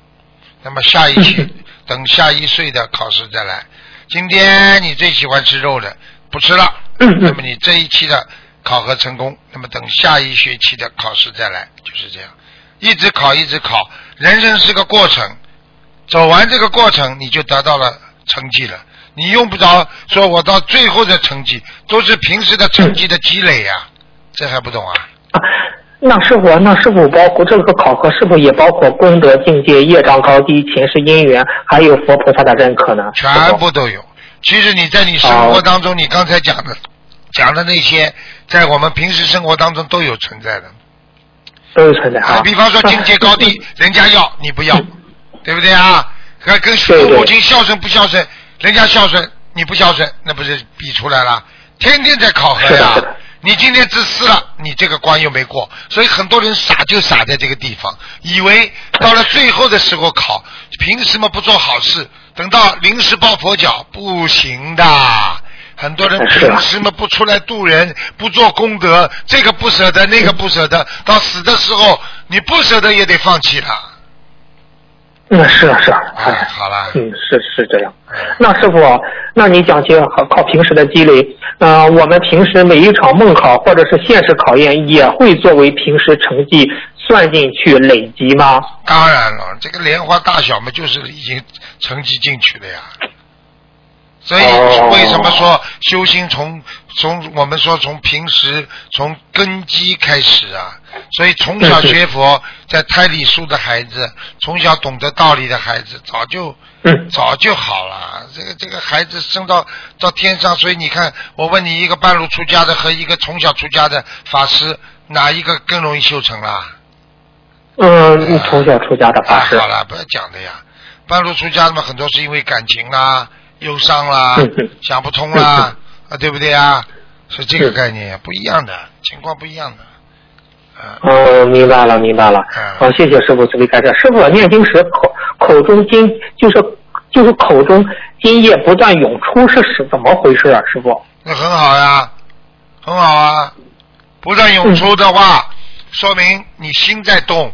那么下一期 等下一岁的考试再来。今天你最喜欢吃肉的，不吃了，那么你这一期的考核成功，那么等下一学期的考试再来，就是这样，一直考一直考，人生是个过程，走完这个过程你就得到了成绩了，你用不着说我到最后的成绩都是平时的成绩的积累呀、这还不懂啊？啊，那是否，那是否包括这个考核是否也包括功德境界、业障高低、前世因缘，还有佛菩萨的认可呢？全部都有。其实你在你生活当中，你刚才讲的讲的那些，在我们平时生活当中都有存在的。都有存在啊。比方说境界高低，人家要你不要，对不对啊？跟跟父母亲孝顺不孝顺，人家孝顺你不孝顺，那不是比出来了？天天在考核呀。你今天自私了，你这个关又没过，所以很多人傻就傻在这个地方，以为到了最后的时候考，凭什么不做好事？等到临时抱佛脚，不行的。很多人是啊凭什么不出来度人，不做功德？这个不舍得，那个不舍得，到死的时候你不舍得也得放弃了。嗯，是啊，是啊。哎，好了，嗯，是是这样。嗯那师傅，那你讲起靠靠平时的积累，呃，我们平时每一场梦考或者是现实考验，也会作为平时成绩算进去累积吗？当然了，这个莲花大小嘛，就是已经成绩进去了呀。所以哦为什么说修心从从我们说从平时从根基开始啊？所以从小学佛，在胎里书的孩子，从小懂得道理的孩子，早就嗯早就好了。这个这个孩子升到到天上，所以你看，我问你，一个半路出家的和一个从小出家的法师，哪一个更容易修成啦？嗯，你从小出家的法师啊、。好了，不要讲的呀。半路出家的嘛，很多是因为感情啦、忧伤啦、想不通啦，啊，对不对啊？是这个概念，不一样的情况不一样的。啊，嗯，明白了，明白了。嗯好，谢谢师傅慈悲开示。师傅念经时口口中经就是就是口中津液不断涌出是是怎么回事啊？师傅？那很好呀，很好啊。不断涌出的话，说明你心在动，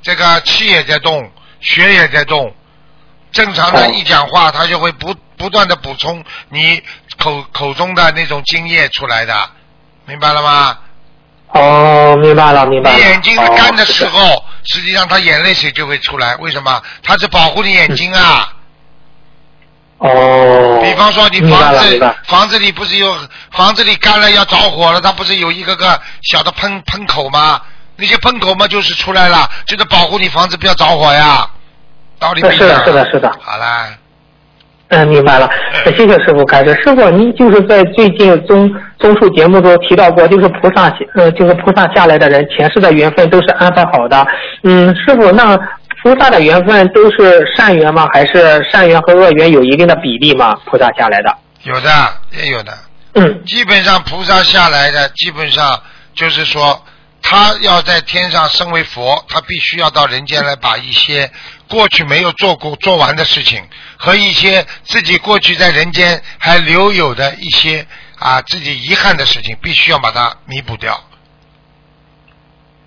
这个气也在动，血也在动。正常的哦一讲话，他就会不不断的补充你口口中的那种精液出来的，明白了吗？哦，明白了，明白了。你眼睛是干的时哦候，实际上他眼泪水就会出来。为什么？他是保护你眼睛啊。哦。比方说，你房子房子里不是有房子里干了要着火了，它不是有一个个小的喷喷口吗？那些喷口嘛，就是出来了，就是保护你房子不要着火呀。道理不一是的是的是的好啦，嗯，明白了。嗯谢谢师傅开始。师傅，您就是在最近综综述节目中提到过，就是菩萨呃，就是菩萨下来的人前世的缘分都是安排好的。嗯，师傅，那菩萨的缘分都是善缘吗？还是善缘和恶缘有一定的比例吗？菩萨下来的。有的也有的。嗯基本上菩萨下来的，基本上就是说，他要在天上升为佛，他必须要到人间来把一些过去没有做过、做完的事情，和一些自己过去在人间还留有的一些啊自己遗憾的事情，必须要把它弥补掉。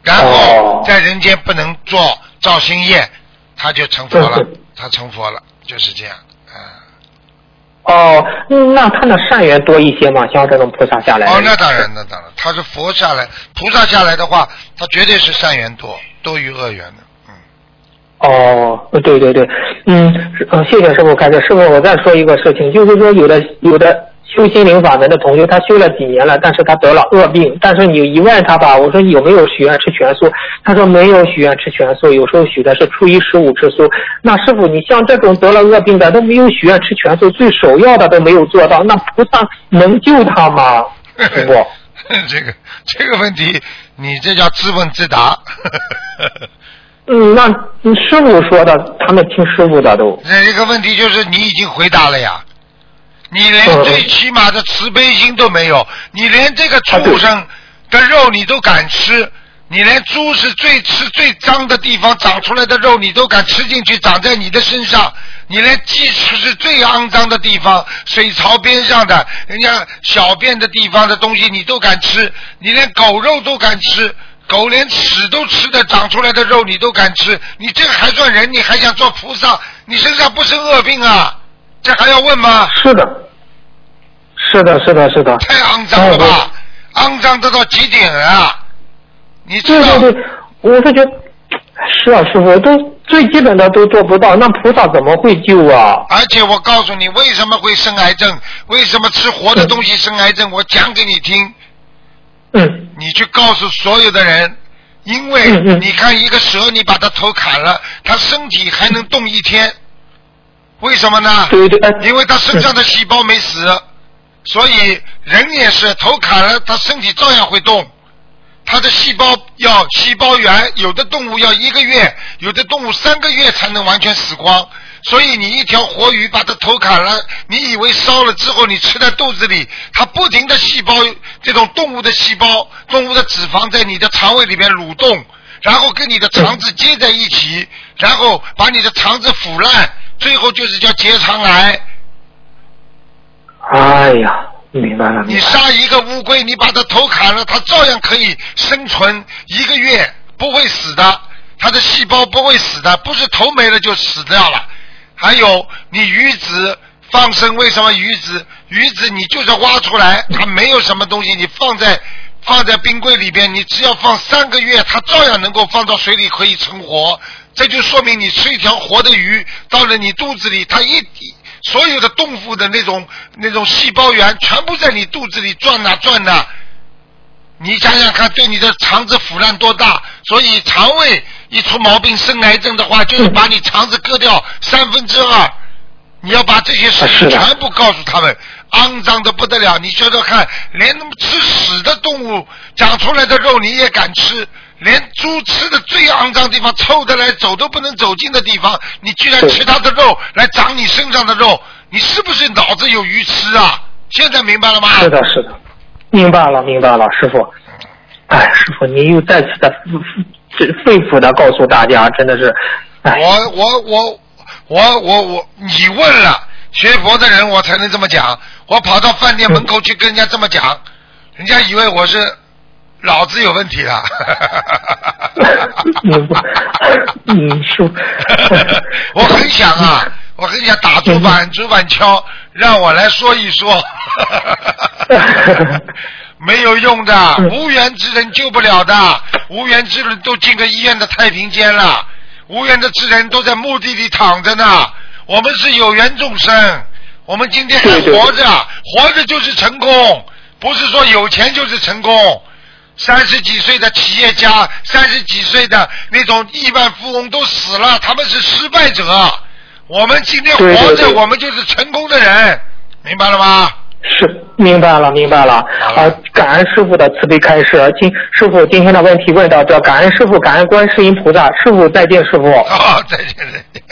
然后哦在人间不能做造新业，他就成佛了他成佛了，就是这样。啊。哦，嗯那他的善缘多一些吗？像这种菩萨下来的。哦，那当然，那当然，他是佛下来，菩萨下来的话，他绝对是善缘多，多于恶缘的。嗯，哦，对对对，嗯，是呃，谢谢师傅开始。师傅，我再说一个事情，就是说有的有的修心灵法门的同学，他修了几年了，但是他得了恶病，但是你一问他吧，我说有没有许愿吃全素，他说没有许愿吃全素，有时候许的是初一十五吃素。那师傅，你像这种得了恶病的都没有许愿吃全素，最首要的都没有做到，那菩萨能救他吗？师傅？这个这个问题，你这叫自问自答。嗯，那师傅说的，他们听师傅的都。这个问题就是你已经回答了呀，你连最起码的慈悲心都没有，你连这个畜生的肉你都敢吃，你连猪是最吃最脏的地方长出来的肉你都敢吃进去，长在你的身上，你连鸡吃是最肮脏的地方，水槽边上的人家小便的地方的东西你都敢吃，你连狗肉都敢吃。狗连屎都吃的，长出来的肉你都敢吃，你这个还算人？你还想做菩萨？你身上不生恶病啊？这还要问吗？是的，是的，是的，是的。太肮脏了吧？肮脏得到极点啊！你知道？对对对，我是觉得是啊，师傅都最基本的都做不到，那菩萨怎么会救啊？而且我告诉你，为什么会生癌症？为什么吃活的东西生癌症？我讲给你听。嗯，你去告诉所有的人，因为你看一个蛇，你把它头砍了，它身体还能动一天，为什么呢？对对，因为它身上的细胞没死，所以人也是头砍了，它身体照样会动，它的细胞要细胞源，有的动物要一个月，有的动物三个月才能完全死光。所以你一条活鱼把它头砍了，你以为烧了之后你吃在肚子里，它不停的细胞，这种动物的细胞、动物的脂肪在你的肠胃里面蠕动，然后跟你的肠子接在一起，然后把你的肠子腐烂，最后就是叫结肠癌。哎呀，明白了。你杀一个乌龟，你把它头砍了，它照样可以生存一个月，不会死的，它的细胞不会死的，不是头没了就死掉了。还有你鱼子放生，为什么鱼子鱼子你就是挖出来，它没有什么东西，你放在放在冰柜里边，你只要放三个月，它照样能够放到水里可以存活。这就说明你吃一条活的鱼到了你肚子里，它一所有的动物的那种那种细胞源全部在你肚子里转呐转呐。你想想看，对你的肠子腐烂多大？所以肠胃一出毛病生癌症的话，就是把你肠子割掉三分之二。你要把这些事情全部告诉他们，肮脏的不得了。你说说看，连吃屎的动物长出来的肉你也敢吃？连猪吃的最肮脏地方、臭的来走都不能走近的地方，你居然吃它的肉来长你身上的肉，你是不是脑子有鱼吃啊？现在明白了吗？是的，是的。明白了，明白了，师傅。哎，师傅，您又再次的肺肺腑的告诉大家，真的是。我我我我我我，你问了学佛的人，我才能这么讲。我跑到饭店门口去跟人家这么讲，人家以为我是脑子有问题了。明白。嗯，是。我很想啊，我很想打主板，主板敲，让我来说一说。没有用的，无缘之人救不了的，无缘之人都进个医院的太平间了，无缘的之人都在墓地里躺着呢。我们是有缘众生，我们今天还活着，活着就是成功，不是说有钱就是成功。三十几岁的企业家，三十几岁的那种亿万富翁都死了，他们是失败者。我们今天活着，我们就是成功的人，明白了吗？是明白了，明白了。啊，感恩师傅的慈悲开示。今师傅今天的问题问到这，感恩师傅，感恩观世音菩萨。师傅再见，师傅。哦，再见，再见。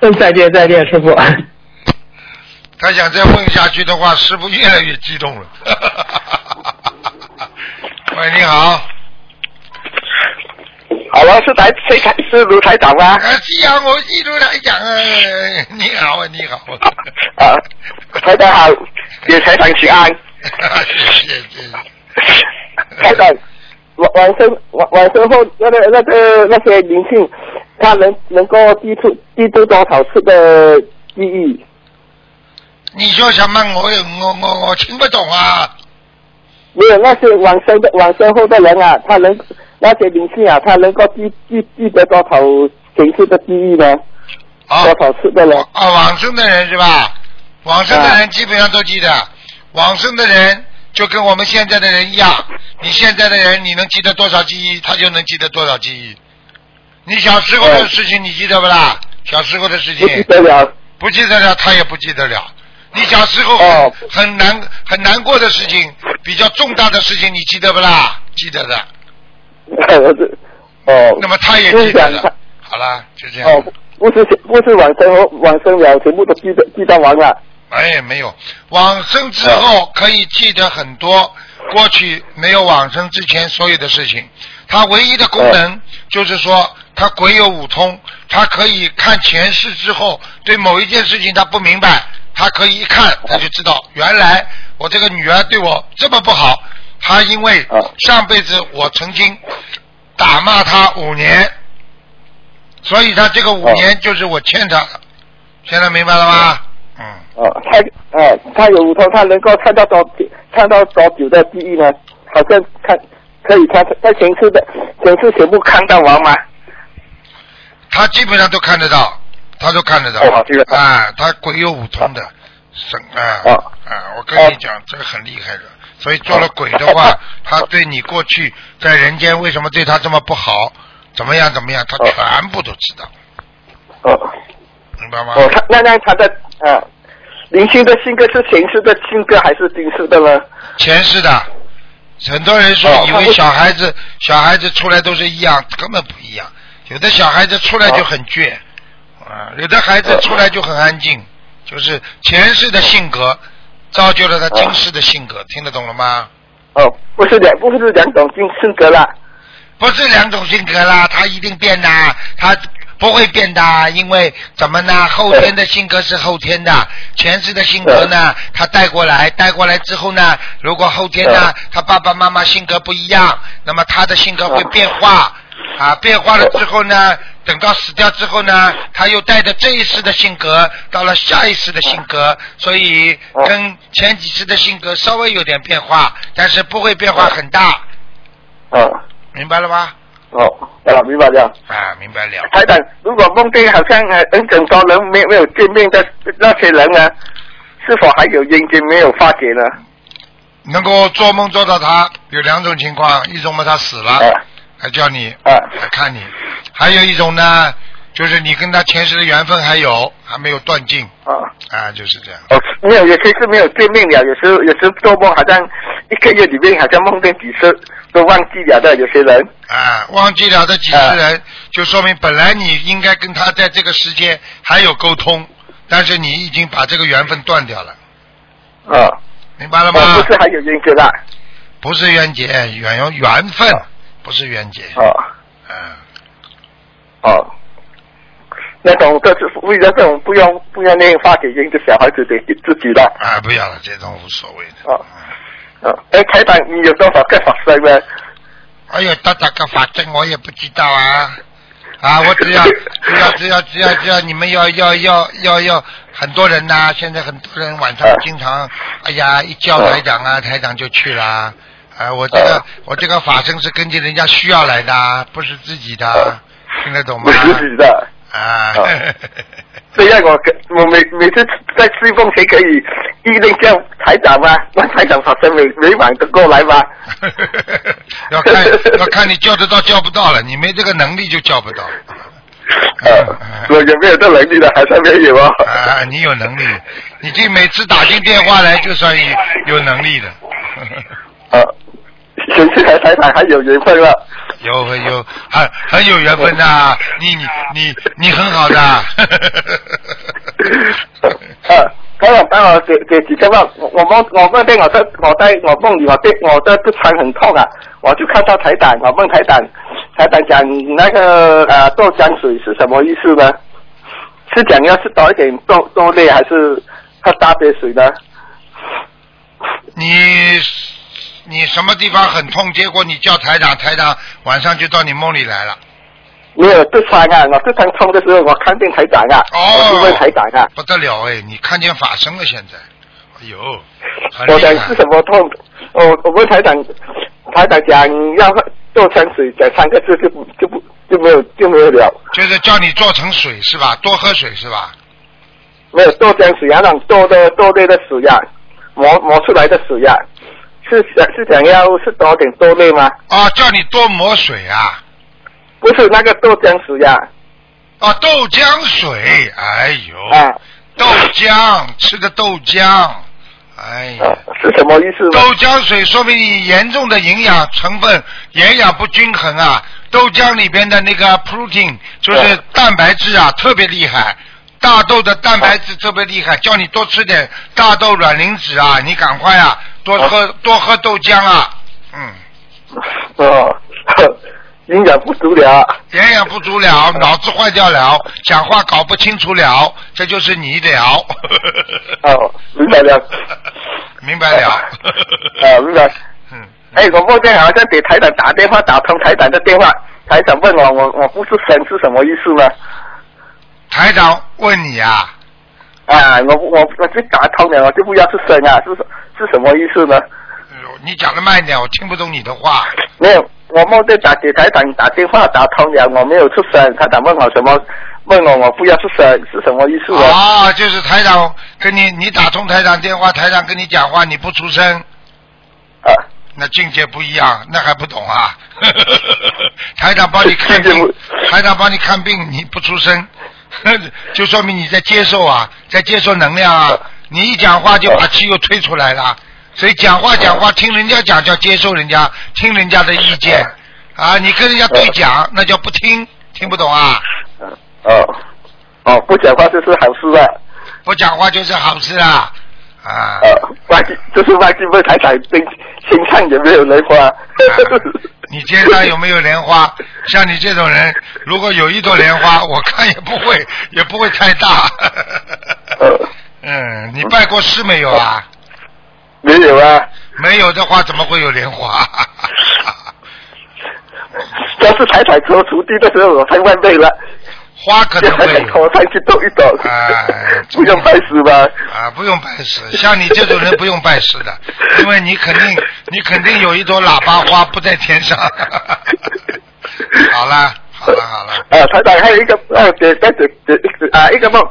嗯，再见，再见，师傅。他想再问下去的话，师傅越来越激动了。喂，你好。好了，是台谁台是卢台长吗？啊，是啊，我是卢台长啊。你好啊，你好。啊，啊台长好，给台长请安。谢谢谢谢。台长，晚晚上晚晚上后那个那个那些灵性，他能能够记住记住多少次的记忆？你说什么？我我我我听不懂啊。没有，那些往生的往生后的人啊，他能那些灵性啊，他能够记记记得多少前世的记忆呢？啊多少次的呢？啊，往生的人是吧？往生的人基本上都记得，往生的人就跟我们现在的人一样，你现在的人你能记得多少记忆，他就能记得多少记忆。你小时候的事情你记得不啦？小时候的事情不记得了。不记得了，他也不记得了。你小时候很、哦很难很难过的事情，比较重大的事情，你记得不啦？记得的。我这哦。那么他也记得了。好了，就这样。哦，不是不是往生后往生了，全部都记得记得完了。哎，没有，往生之后可以记得很多过去没有往生之前所有的事情。它唯一的功能就是说，它鬼有五通，它可以看前世之后对某一件事情他不明白，他可以一看他就知道，原来我这个女儿对我这么不好，她因为啊上辈子我曾经打骂他五年，所以他这个五年就是我欠他的。现在明白了吗？嗯。哦，他呃，他有五头，他能够看到多看到多久的记忆呢？好像看可以看在前次的前次全部看到完吗？他基本上都看得到，他都看得到。哦好这个啊，他鬼有五通的，神啊哦啊！我跟你讲，这个很厉害的。所以做了鬼的话，他对你过去在人间为什么对他这么不好，怎么样怎么样，他哦。全部都知道，哦。明白吗？哦，他那那他的呃灵性的性格是前世的性格还是今世的呢？前世的，很多人说以为小孩子小孩子出来都是一样，根本不一样。有的小孩子出来就很倔，啊，有的孩子哦。出来就很安静，就是前世的性格造就了他今世的性格，听得懂了吗？哦，不是两不是两种性性格啦。不是两种性格啦，他一定变的，他不会变的，因为怎么呢？后天的性格是后天的，前世的性格呢，他带过来，带过来之后呢，如果后天呢，他爸爸妈妈性格不一样，那么他的性格会变化，啊，变化了之后呢，等到死掉之后呢，他又带着这一世的性格到了下一世的性格，所以跟前几世的性格稍微有点变化，但是不会变化很大，哦明白了吗？哦，啊，明白了。啊，明白了。台长，如果梦见好像呃很很多人没没有见面的那些人呢，是否还有冤结没有化解呢？能够做梦做到他有两种情况，一种嘛他死了，啊还叫你啊。来看你；还有一种呢，就是你跟他前世的缘分还有，还没有断尽。啊。啊，就是这样。哦，没有，有些是没有见面了，有时候有时候做梦好像一个月里面好像梦见几次都忘记了的，有些人。啊，忘记了的几次人，就说明本来你应该跟他在这个时间还有沟通，但是你已经把这个缘分断掉了，啊，明白了吗？哦不是还有冤结啦？不是缘结，缘有缘分，不是缘结。哦嗯，哦，那种这是为了这种不用不要那个化解冤的小孩子得自己的啊，不要了，这种无所谓的。哦哦，哎，台长，你有多少个法师呢？哎呦，多少个法阵我也不知道啊。啊，我只要 只要只要只要只要你们要要要要要很多人呐、现在很多人晚上经常，哎呀，一叫台长啊，台长就去啦。啊，我这个我这个法身是根据人家需要来的，不是自己的，听得懂吗不？是自己的。啊，这样我跟我每每次在吹风前可以一定叫台长吗？那台长法师每每晚都过来吗？要看要看你叫得到叫不到了，你没这个能力就叫不到。呃，我有没有这能力的？还是没有啊？啊，你有能力，你这每次打进电话来就算有有能力的。呃，前次和台长还有缘分了。有很有很很有缘分的，你你你你很好的。呃，台长帮我给给几千万，我我梦我梦见我在我在我梦里我对我的肚肠很痛啊，我就看到台长，我问台长，台长讲那个呃豆浆水是什么意思呢？是讲要是多一点豆豆类，还是喝大杯水呢？你你什么地方很痛？结果你叫台长，台长晚上就到你梦里来了。没有肚肠啊，我肚肠痛的时候，我看见台长啊，哦我就问台长啊，不得了哎，你看见法身了现在？哎呦，我讲是。什么痛？我我问台长，台长讲要喝做成水讲三个字就不就不就没有就没有了，就是叫你做成水是吧？多喝水是吧？没有豆浆水啊，那种豆的豆类的水呀、磨磨出来的水呀、是想是想要是多点豆类吗？啊，叫你多磨水啊！不是那个豆浆水呀、啊，豆浆水，哎呦，啊，豆浆吃的豆浆，哎呀。啊是什么意思豆？浆水说明你严重的营养成分营养不均衡啊，豆浆里边的那个 protein 就是蛋白质啊特别厉害，大豆的蛋白质特别厉害，叫你多吃点大豆卵磷脂啊，你赶快啊多喝多喝豆浆啊，嗯，哦，营养不足了。营养不足了，脑子坏掉了，讲话搞不清楚了，这就是你了，哦，明白了。明白了，啊，明白。嗯。哎，我梦见好像给台长打电话，打通台长的电话，台长问我，我我不是神是什么意思吗？台长问你啊，啊，我我我就打通了，我就不要是神啊，是不是什么意思呢？你讲的慢一点，我听不懂你的话。没有，我梦见打给台长打电话打通了，我没有出声，台长问我什么？问我我不要出声是什么意思呢？啊，就是台长跟你，你打通台长电话，台长跟你讲话，你不出声，啊，那境界不一样，那还不懂啊？台长帮你看病台长帮你看病，你不出声，就说明你在接受啊，在接受能量啊。你一讲话就把气又推出来了，所以讲话讲话听人家讲叫接受人家，听人家的意见啊，你跟人家对讲那叫不听，听不懂啊？哦哦，不讲话就是好事啊。不讲话就是好事啊啊！呃，忘记就是忘记问台长身身上有没有莲花。你肩上有没有莲花？像你这种人，如果有一朵莲花，我看也不会，也不会太大。呃，嗯，你拜过师没有啊？没有啊，没有的话，怎么会有莲花？都是台长做徒弟的时候我才问对了，花可能会有长头上去动一动，哎 不用拜师吧？啊，不用拜师。像你这种人不用拜师的，因为你肯定，你肯定有一朵喇叭花不在天上。好了，好了，好了。呃，台长还有一个呃，给再给给啊一个梦，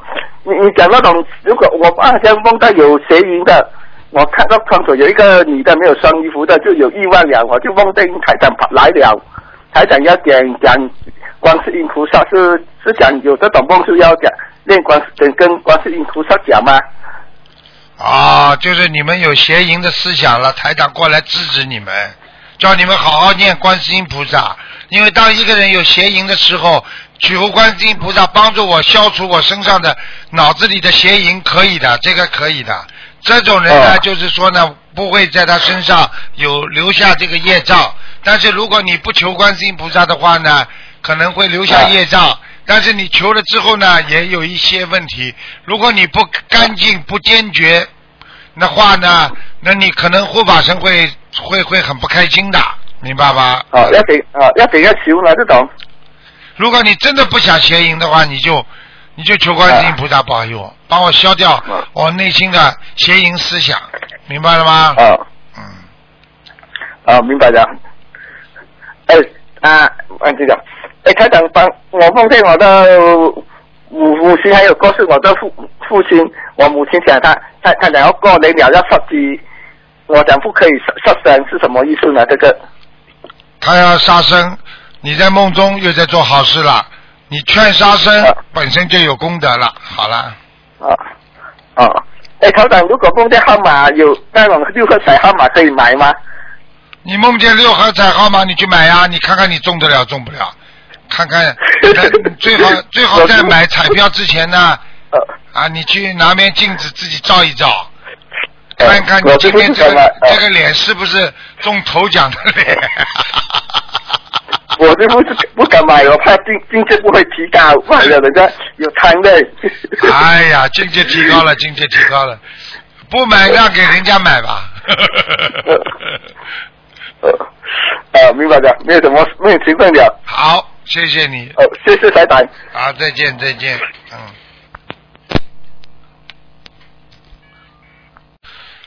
你你讲那种，如果我好像梦到有邪淫的，我看到窗口有一个女的没有穿衣服的，就有意外了，我就梦见台长来了，台长要讲讲观世音菩萨是是讲有这种梦是要讲念观跟跟观世音菩萨讲吗？啊，就是你们有邪淫的思想了，台长过来制止你们，叫你们好好念观世音菩萨。因为当一个人有邪淫的时候，求观世音菩萨帮助我消除我身上的脑子里的邪淫，可以的，这个可以的。这种人呢，哦就是说呢，不会在他身上有留下这个业障。但是如果你不求观世音菩萨的话呢，可能会留下业障。但是你求了之后呢，也有一些问题。如果你不干净、不坚决的话呢，那你可能护法神会会会很不开心的，明白吧？啊，要给啊要给要求呢这种如果你真的不想邪淫的话，你就你就求观世音菩萨保佑，帮我消掉啊我内心的邪淫思想，明白了吗？啊嗯，啊明白了。哎啊忘记了，哎台长帮我梦见我的母母亲还有告诉我的父父亲，我母亲想他他他讲要过年了要杀鸡，我讲不可以杀杀生是什么意思呢？这个他要杀生，你在梦中又在做好事了，你劝杀生啊。本身就有功德了。好了，啊啊，哎台长如果梦见号码有那种六合彩号码可以买吗？你梦见六合彩号码，你去买呀，你看看你中得了中不了，看看，最好最好在买 彩票之前呢，呃啊，你去拿面镜子自己照一照，呃看看你我今天这个这个脸是不是中头奖的脸？我这不是不敢买，我怕境境界不会提高，买了人家有贪的。哎呀，境界提高了，境界提高了，不买让给人家买吧。呃，呃，明白的，没有什么没有情况了。好，谢谢你，哦，谢谢台长。好，再见，再见，嗯。